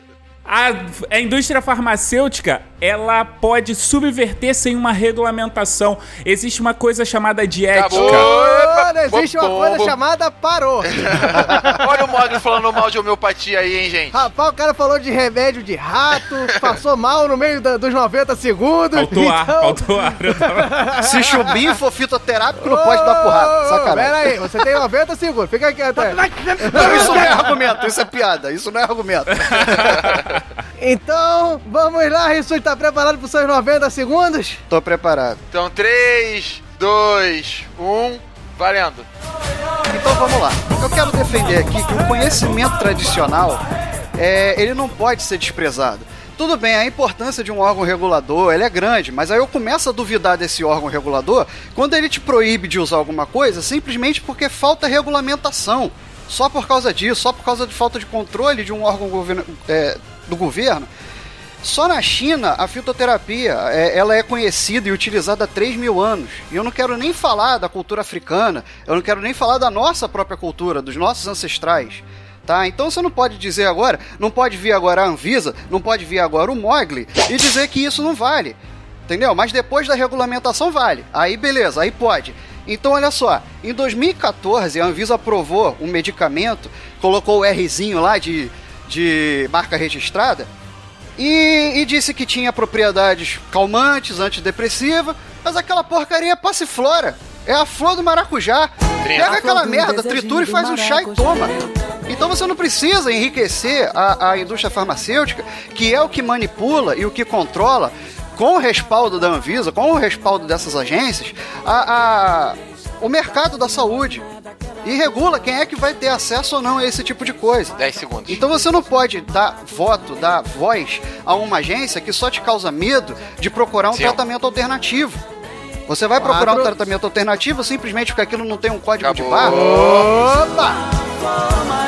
A, a indústria farmacêutica, ela pode subverter sem uma regulamentação. Existe uma coisa chamada de ética. Olha, existe uma coisa chamada parou. Olha o Mogli falando mal de homeopatia aí, hein, gente? Rapaz, o cara falou de remédio de rato, passou mal no meio da- dos 90 segundos. Faltou ar, então- faltou ar. Tava- Se chubinho for fitoterápico, não pode dar porrada. Sacanagem. Pera aí, você tem 90 segundos, fica quieto aí. Não, isso não é argumento, isso é piada, isso não é argumento. Então, vamos lá, Rissuti, tá preparado pros seus 90 segundos? Tô preparado. Então 3, 2, 1, valendo! Então vamos lá. Eu quero defender aqui que o conhecimento tradicional, é, ele não pode ser desprezado. Tudo bem, a importância de um órgão regulador, ele é grande, mas aí eu começo a duvidar desse órgão regulador quando ele te proíbe de usar alguma coisa simplesmente porque falta regulamentação. Só por causa disso, só por causa de falta de controle de um órgão governa- é, do governo. Só na China, a fitoterapia é, ela é conhecida e utilizada há 3 mil anos. E eu não quero nem falar da cultura africana, eu não quero nem falar da nossa própria cultura, dos nossos ancestrais. Tá? Então você não pode dizer agora, não pode vir agora a Anvisa, não pode vir agora o Mogli e dizer que isso não vale. Entendeu? Mas depois da regulamentação vale. Aí beleza, aí pode. Então olha só, em 2014 a Anvisa aprovou um medicamento, colocou o Rzinho lá de, de marca registrada, e, e disse que tinha propriedades calmantes, antidepressiva, mas aquela porcaria é passiflora. É a flor do maracujá. Pega aquela merda, tritura e faz um chá e toma. Então você não precisa enriquecer a, a indústria farmacêutica, que é o que manipula e o que controla, com o respaldo da Anvisa, com o respaldo dessas agências, a, a- o mercado da saúde. E regula quem é que vai ter acesso ou não a esse tipo de coisa. 10 segundos. Então você não pode dar voto, dar voz a uma agência que só te causa medo de procurar um Sim. tratamento alternativo. Você vai procurar um Quatro. tratamento alternativo simplesmente porque aquilo não tem um código de Acabou. barra? Opa!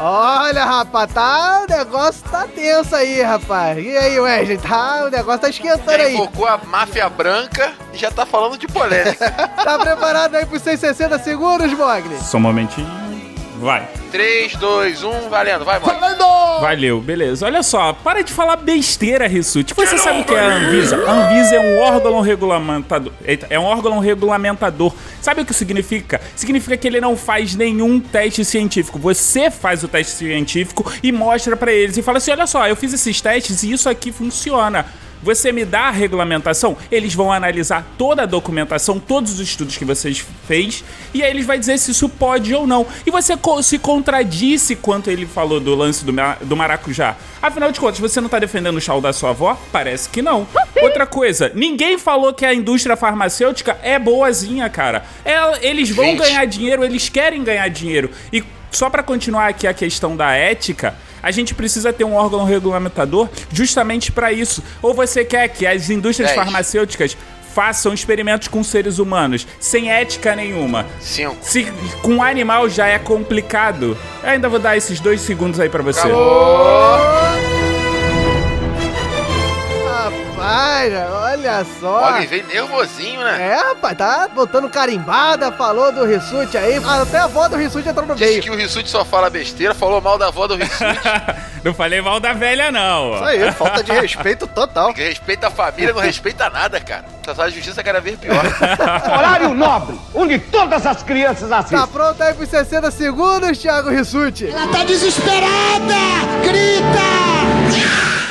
Olha, rapaz, tá, o negócio tá tenso aí, rapaz. E aí, Wesley, tá, o negócio tá esquentando Já aí. invocou a máfia branca e já tá falando de polêmica. Tá preparado aí pros seus 60 segundos, Mogli? Só um momentinho. Vai. 3, 2, 1, valendo. Vai, Mogli. Valeu, beleza. Olha só, para de falar besteira, Rissuti. Você sabe o que é a Anvisa? A Anvisa é um órgão regulamentador. Eita, é um órgão regulamentador. Sabe o que significa? Significa que ele não faz nenhum teste científico. Você faz o teste científico e mostra pra eles e fala assim: olha só, eu fiz esses testes e isso aqui funciona. Você me dá a regulamentação, eles vão analisar toda a documentação, todos os estudos que vocês fez, e aí eles vai dizer se isso pode ou não. E você co- se contradisse quanto ele falou do lance do, do maracujá. Afinal de contas, você não tá defendendo o chau da sua avó? Parece que não. Outra coisa, ninguém falou que a indústria farmacêutica é boazinha, cara. É- eles vão Gente. ganhar dinheiro, eles querem ganhar dinheiro. E só pra continuar aqui a questão da ética, a gente precisa ter um órgão regulamentador justamente pra isso. Ou você quer que as indústrias Dez. farmacêuticas façam experimentos com seres humanos, sem ética nenhuma. Cinco. Se com um animal já é complicado, eu ainda vou dar esses dois segundos aí pra você. Rapaz, olha só. Olha, ele veio nervosinho, né? É, rapaz, tá botando carimbada, falou do Rissuti aí. Até a avó do Rissuti entrou no Disse meio. que o Rissuti só fala besteira, falou mal da avó do Rissuti. Não falei mal da velha, não. Isso aí, falta de respeito total. que respeita a família, não respeita nada, cara. Essa de justiça cada vez pior. Horário nobre, onde todas as crianças assistem. Tá pronto aí pros 60 segundos, Thiago Rissuti? Ela tá desesperada! Grita!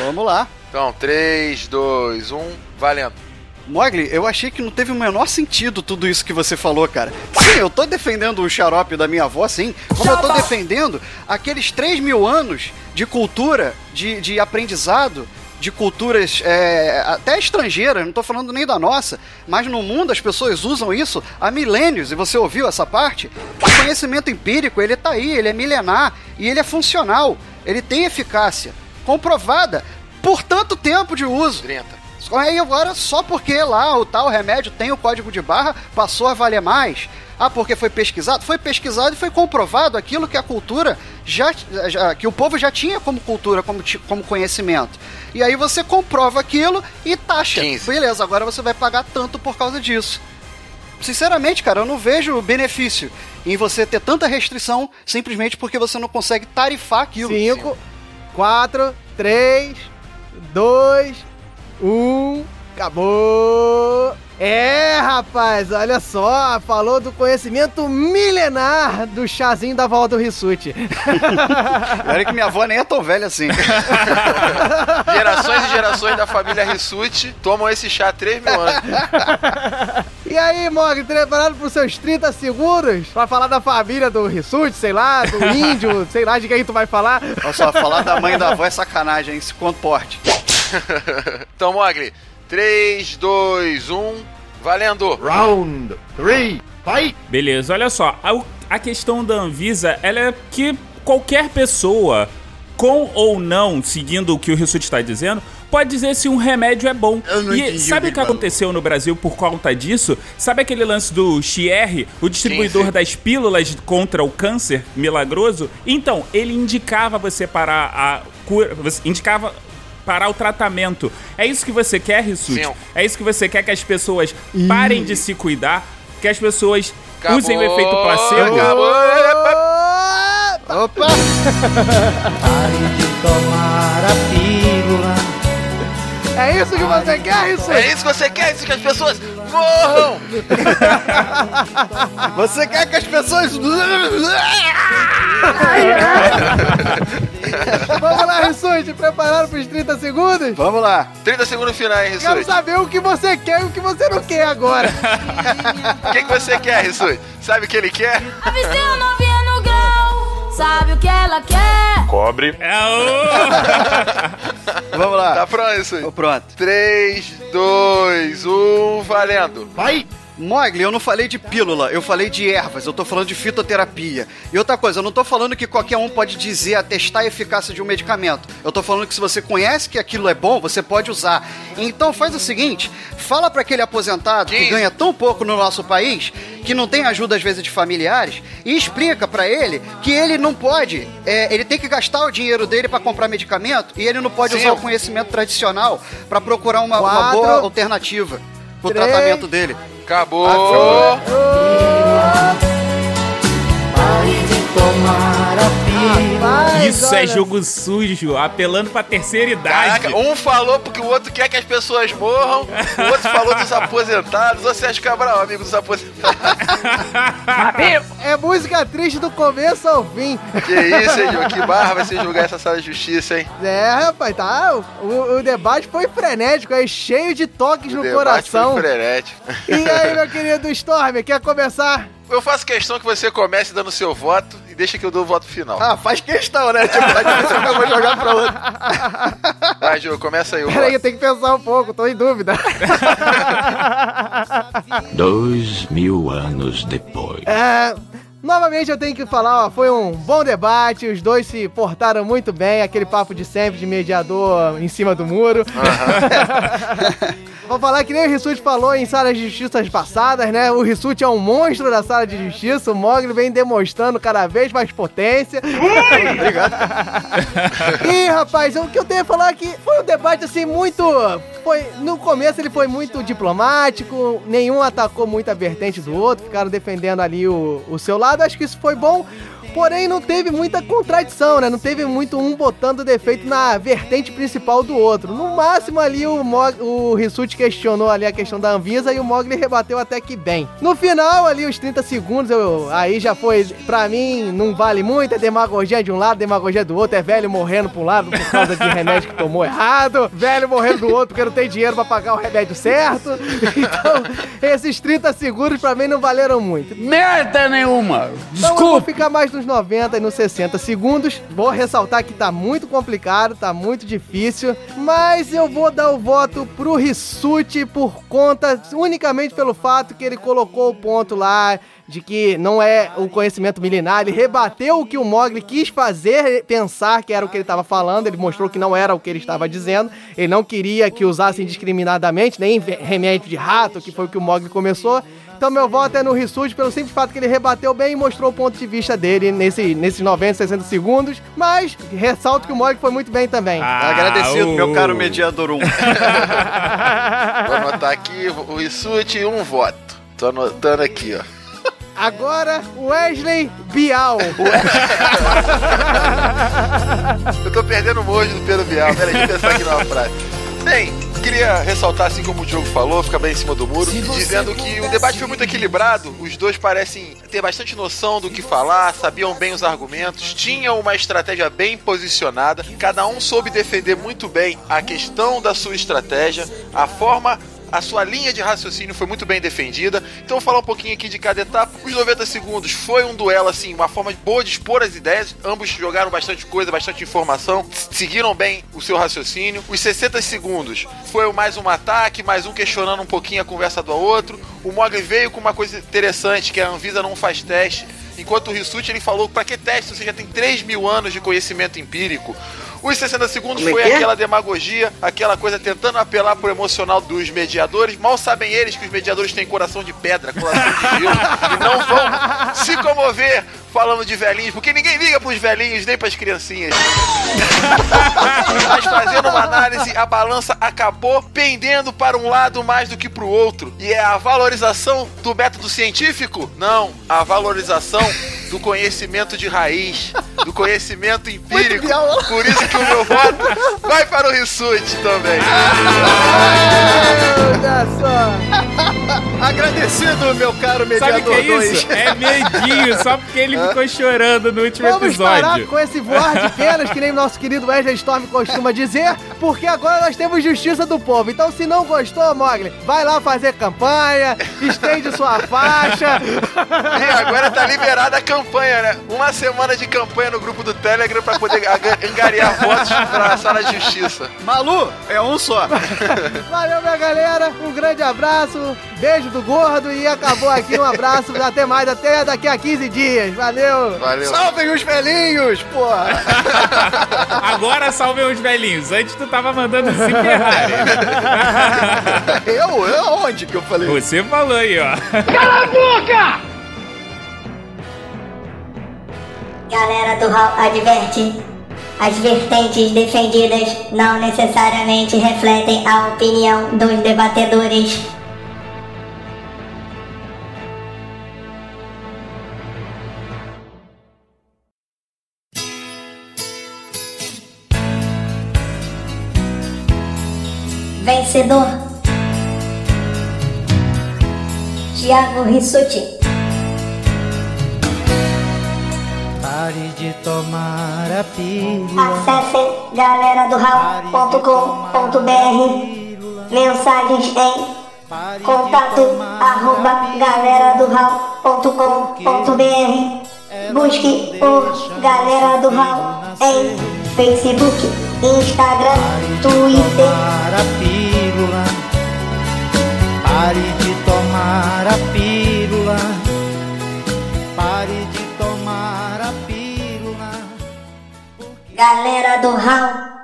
Vamos lá. Então, 3, 2, 1, valendo. Mogli, eu achei que não teve o menor sentido tudo isso que você falou, cara. Sim, eu tô defendendo o xarope da minha avó, sim. Como eu tô defendendo aqueles 3 mil anos de cultura, de, de aprendizado, de culturas é, até estrangeiras, não tô falando nem da nossa, mas no mundo as pessoas usam isso há milênios, e você ouviu essa parte? O conhecimento empírico, ele tá aí, ele é milenar, e ele é funcional, ele tem eficácia, comprovada por tanto tempo de uso. 30. Aí agora, só porque lá o tal remédio tem o código de barra, passou a valer mais. Ah, porque foi pesquisado? Foi pesquisado e foi comprovado aquilo que a cultura já, já- que o povo já tinha como cultura, como, como conhecimento. E aí você comprova aquilo e taxa. Beleza, agora você vai pagar tanto por causa disso. Sinceramente, cara, eu não vejo benefício em você ter tanta restrição simplesmente porque você não consegue tarifar aquilo. 5, 4, 3, 2, 1. Acabou! É, rapaz, olha só, falou do conhecimento milenar do chazinho da avó do Rissuti. Olha que minha avó nem é tão velha assim. Gerações e gerações da família Rissuti tomam esse chá há 3 mil anos. E aí, Mog, preparado pros seus 30 segundos pra falar da família do Rissuti, sei lá, do índio, sei lá de quem tu vai falar? Olha só, falar da mãe da avó é sacanagem, hein? Se comporte. então, Mogli, 3, 2, 1, valendo! Round 3, fight! Beleza, olha só. A, a questão da Anvisa, ela é que qualquer pessoa, com ou não, seguindo o que o Rissuti está dizendo, pode dizer se um remédio é bom. não E entendi sabe o que aconteceu no Brasil por conta disso? Sabe aquele lance do Chier, o distribuidor sim. das pílulas contra o câncer milagroso? Então, ele indicava você parar a cura, indicava parar o tratamento. É isso que você quer, Rissuti? É isso que você quer que as pessoas parem de se cuidar? Que as pessoas Acabou. usem o efeito placebo? Acabou! Opa! Tomar a pílula. É isso que você quer, Rissuti? É isso que você quer? Isso que as pessoas morram! Você quer que as pessoas. Rissuti, preparado pros 30 segundos? Vamos lá. 30 segundos finais, hein, Quero Rissuti? saber o que você quer e o que você não quer agora. O que, que você quer, Rissuti? Sabe o que ele quer? Avistei a novinha no grau, sabe o que ela quer? Cobre. É Vamos lá. Tá pronto, Rissuti? Tô pronto. 3, 2, 1, valendo! Vai! Mogli, eu não falei de pílula, eu falei de ervas, eu tô falando de fitoterapia. E outra coisa, eu não tô falando que qualquer um pode dizer, atestar a eficácia de um medicamento. Eu tô falando que se você conhece que aquilo é bom, você pode usar. Então faz o seguinte, fala pra aquele aposentado que ganha tão pouco no nosso país, que não tem ajuda às vezes de familiares, e explica pra ele que ele não pode, é, ele tem que gastar o dinheiro dele pra comprar medicamento e ele não pode Sim. usar o conhecimento tradicional pra procurar uma, uma boa alternativa pro três, tratamento dele. Acabou! Rapaz, Isso é olha jogo sujo, apelando pra terceira idade. Caraca, um falou porque o outro quer que as pessoas morram, o outro falou dos aposentados. Ô Sérgio Cabral, amigo dos aposentados. É música triste do começo ao fim. Que isso, hein, Diogo? Que barra vai ser julgar essa sala de justiça, hein? É, rapaz, tá. O, o debate foi frenético, aí cheio de toques no Debate coração. foi frenético. E aí, meu querido Storm, quer começar? Eu faço questão que você comece dando seu voto e deixa que eu dou o voto final. Ah, faz questão, né? Tipo, difícil que eu vou jogar pra outro. Vai, Diogo, começa aí o Peraí, eu tenho que pensar um pouco, tô em dúvida. Dois mil anos depois. É, novamente eu tenho que falar, ó, foi um bom debate, os dois se portaram muito bem, aquele papo de sempre de mediador em cima do muro. Vou falar que nem o Rissuti falou em salas de justiça passadas, né? O Rissuti é um monstro da sala de justiça. O Mogli vem demonstrando cada vez mais potência. Obrigado. E, rapaz, o que eu tenho a falar aqui foi um debate assim muito. Foi, no começo ele foi muito diplomático, nenhum atacou muito a vertente do outro, ficaram defendendo ali o, o seu lado. Acho que isso foi bom. Porém, não teve muita contradição, né? Não teve muito um botando defeito na vertente principal do outro. No máximo ali o, Mog, o Rissuti questionou ali a questão da Anvisa e o Mogli rebateu até que bem. No final, ali os 30 segundos, eu, aí já foi, pra mim, não vale muito, é demagogia de um lado, demagogia do outro, é velho morrendo pra um lado por causa de remédio que tomou errado, velho morrendo do outro porque não tem dinheiro pra pagar o remédio certo. Então, esses 30 segundos pra mim não valeram muito. Merda nenhuma! Então eu vou ficar mais nos 90 e nos 60 segundos. Vou ressaltar que tá muito complicado, tá muito difícil, mas eu vou dar o voto pro Rissuti por conta unicamente pelo fato que ele colocou o ponto lá de que não é o conhecimento milenar, ele rebateu o que o Mogli quis fazer, pensar que era o que ele estava falando, ele mostrou que não era o que ele estava dizendo, ele não queria que usassem discriminadamente, nem remédio de rato, que foi o que o Mogli começou. Então meu voto é no Rissuti pelo simples fato que ele rebateu bem e mostrou o ponto de vista dele nesse, nesses 90, 60 segundos. Mas ressalto que o Mogli foi muito bem também. Agradecido, uh. meu caro mediador 1. Vou anotar aqui o Rissuti um voto. Tô anotando aqui, ó. Agora, Wesley Bial. Eu tô perdendo o mojo do Pedro Bial. Peraí, deixa eu pensar aqui numa frase. Bem, queria ressaltar, assim como o Diogo falou, ficar bem em cima do muro, dizendo que o debate foi muito equilibrado. Os dois parecem ter bastante noção do que falar, sabiam bem os argumentos, tinham uma estratégia bem posicionada. Cada um soube defender muito bem a questão da sua estratégia, a forma a sua linha de raciocínio foi muito bem defendida. Então, vou falar um pouquinho aqui de cada etapa. Os 90 segundos foi um duelo, assim, uma forma boa de expor as ideias. Ambos jogaram bastante coisa, bastante informação, seguiram bem o seu raciocínio. Os 60 segundos foi mais um ataque, mais um questionando um pouquinho a conversa do outro. O Mogli veio com uma coisa interessante, que a Anvisa não faz teste. Enquanto o Rissuti ele falou, para que teste? Você já tem 3 mil anos de conhecimento empírico. Os 60 segundos Como é foi é? aquela demagogia, aquela coisa tentando apelar pro emocional dos mediadores. Mal sabem eles que os mediadores têm coração de pedra, coração de gelo, e não vão se comover falando de velhinhos, porque ninguém liga pros velhinhos nem pras criancinhas. Mas fazendo uma análise, a balança acabou pendendo para um lado mais do que pro outro. E é a valorização do método científico? Não, a valorização do conhecimento de raiz, do conhecimento empírico. Por isso que o meu voto vai para o Rissuti também. Olha só. Agradecido, meu caro Sabe o mediador que é 2. isso? É medinho, só porque ele ficou chorando no último Vamos parar episódio. com esse voar de penas, que nem o nosso querido Wesley Storm costuma dizer, porque agora nós temos justiça do povo. Então, se não gostou, Mogli, vai lá fazer campanha, estende sua faixa. E agora tá liberada a campanha, né? Uma semana de campanha no grupo do Telegram pra poder angariar votos pra sala de justiça. Malu, é um só. Valeu, minha galera. Um grande abraço, beijo do gordo e acabou aqui. Um abraço, até mais, até daqui a 15 dias. Valeu. Valeu. Salvem os velhinhos, porra. Agora salvem os velhinhos. Antes tu tava mandando se ferrar. Eu? Eu aonde que eu falei? Você falou aí, ó. Cala a boca! Galera do Hall adverte. As vertentes defendidas não necessariamente refletem a opinião dos debatedores. Vencedor Thiago Rissuti Pare de tomar a pílula. Acesse galera do Mensagens em contato arroba galera do Busque por Galera do Hall em Facebook, Instagram, Twitter. Tomar a pílula. Pare de tomar a pílula. Galera do Hall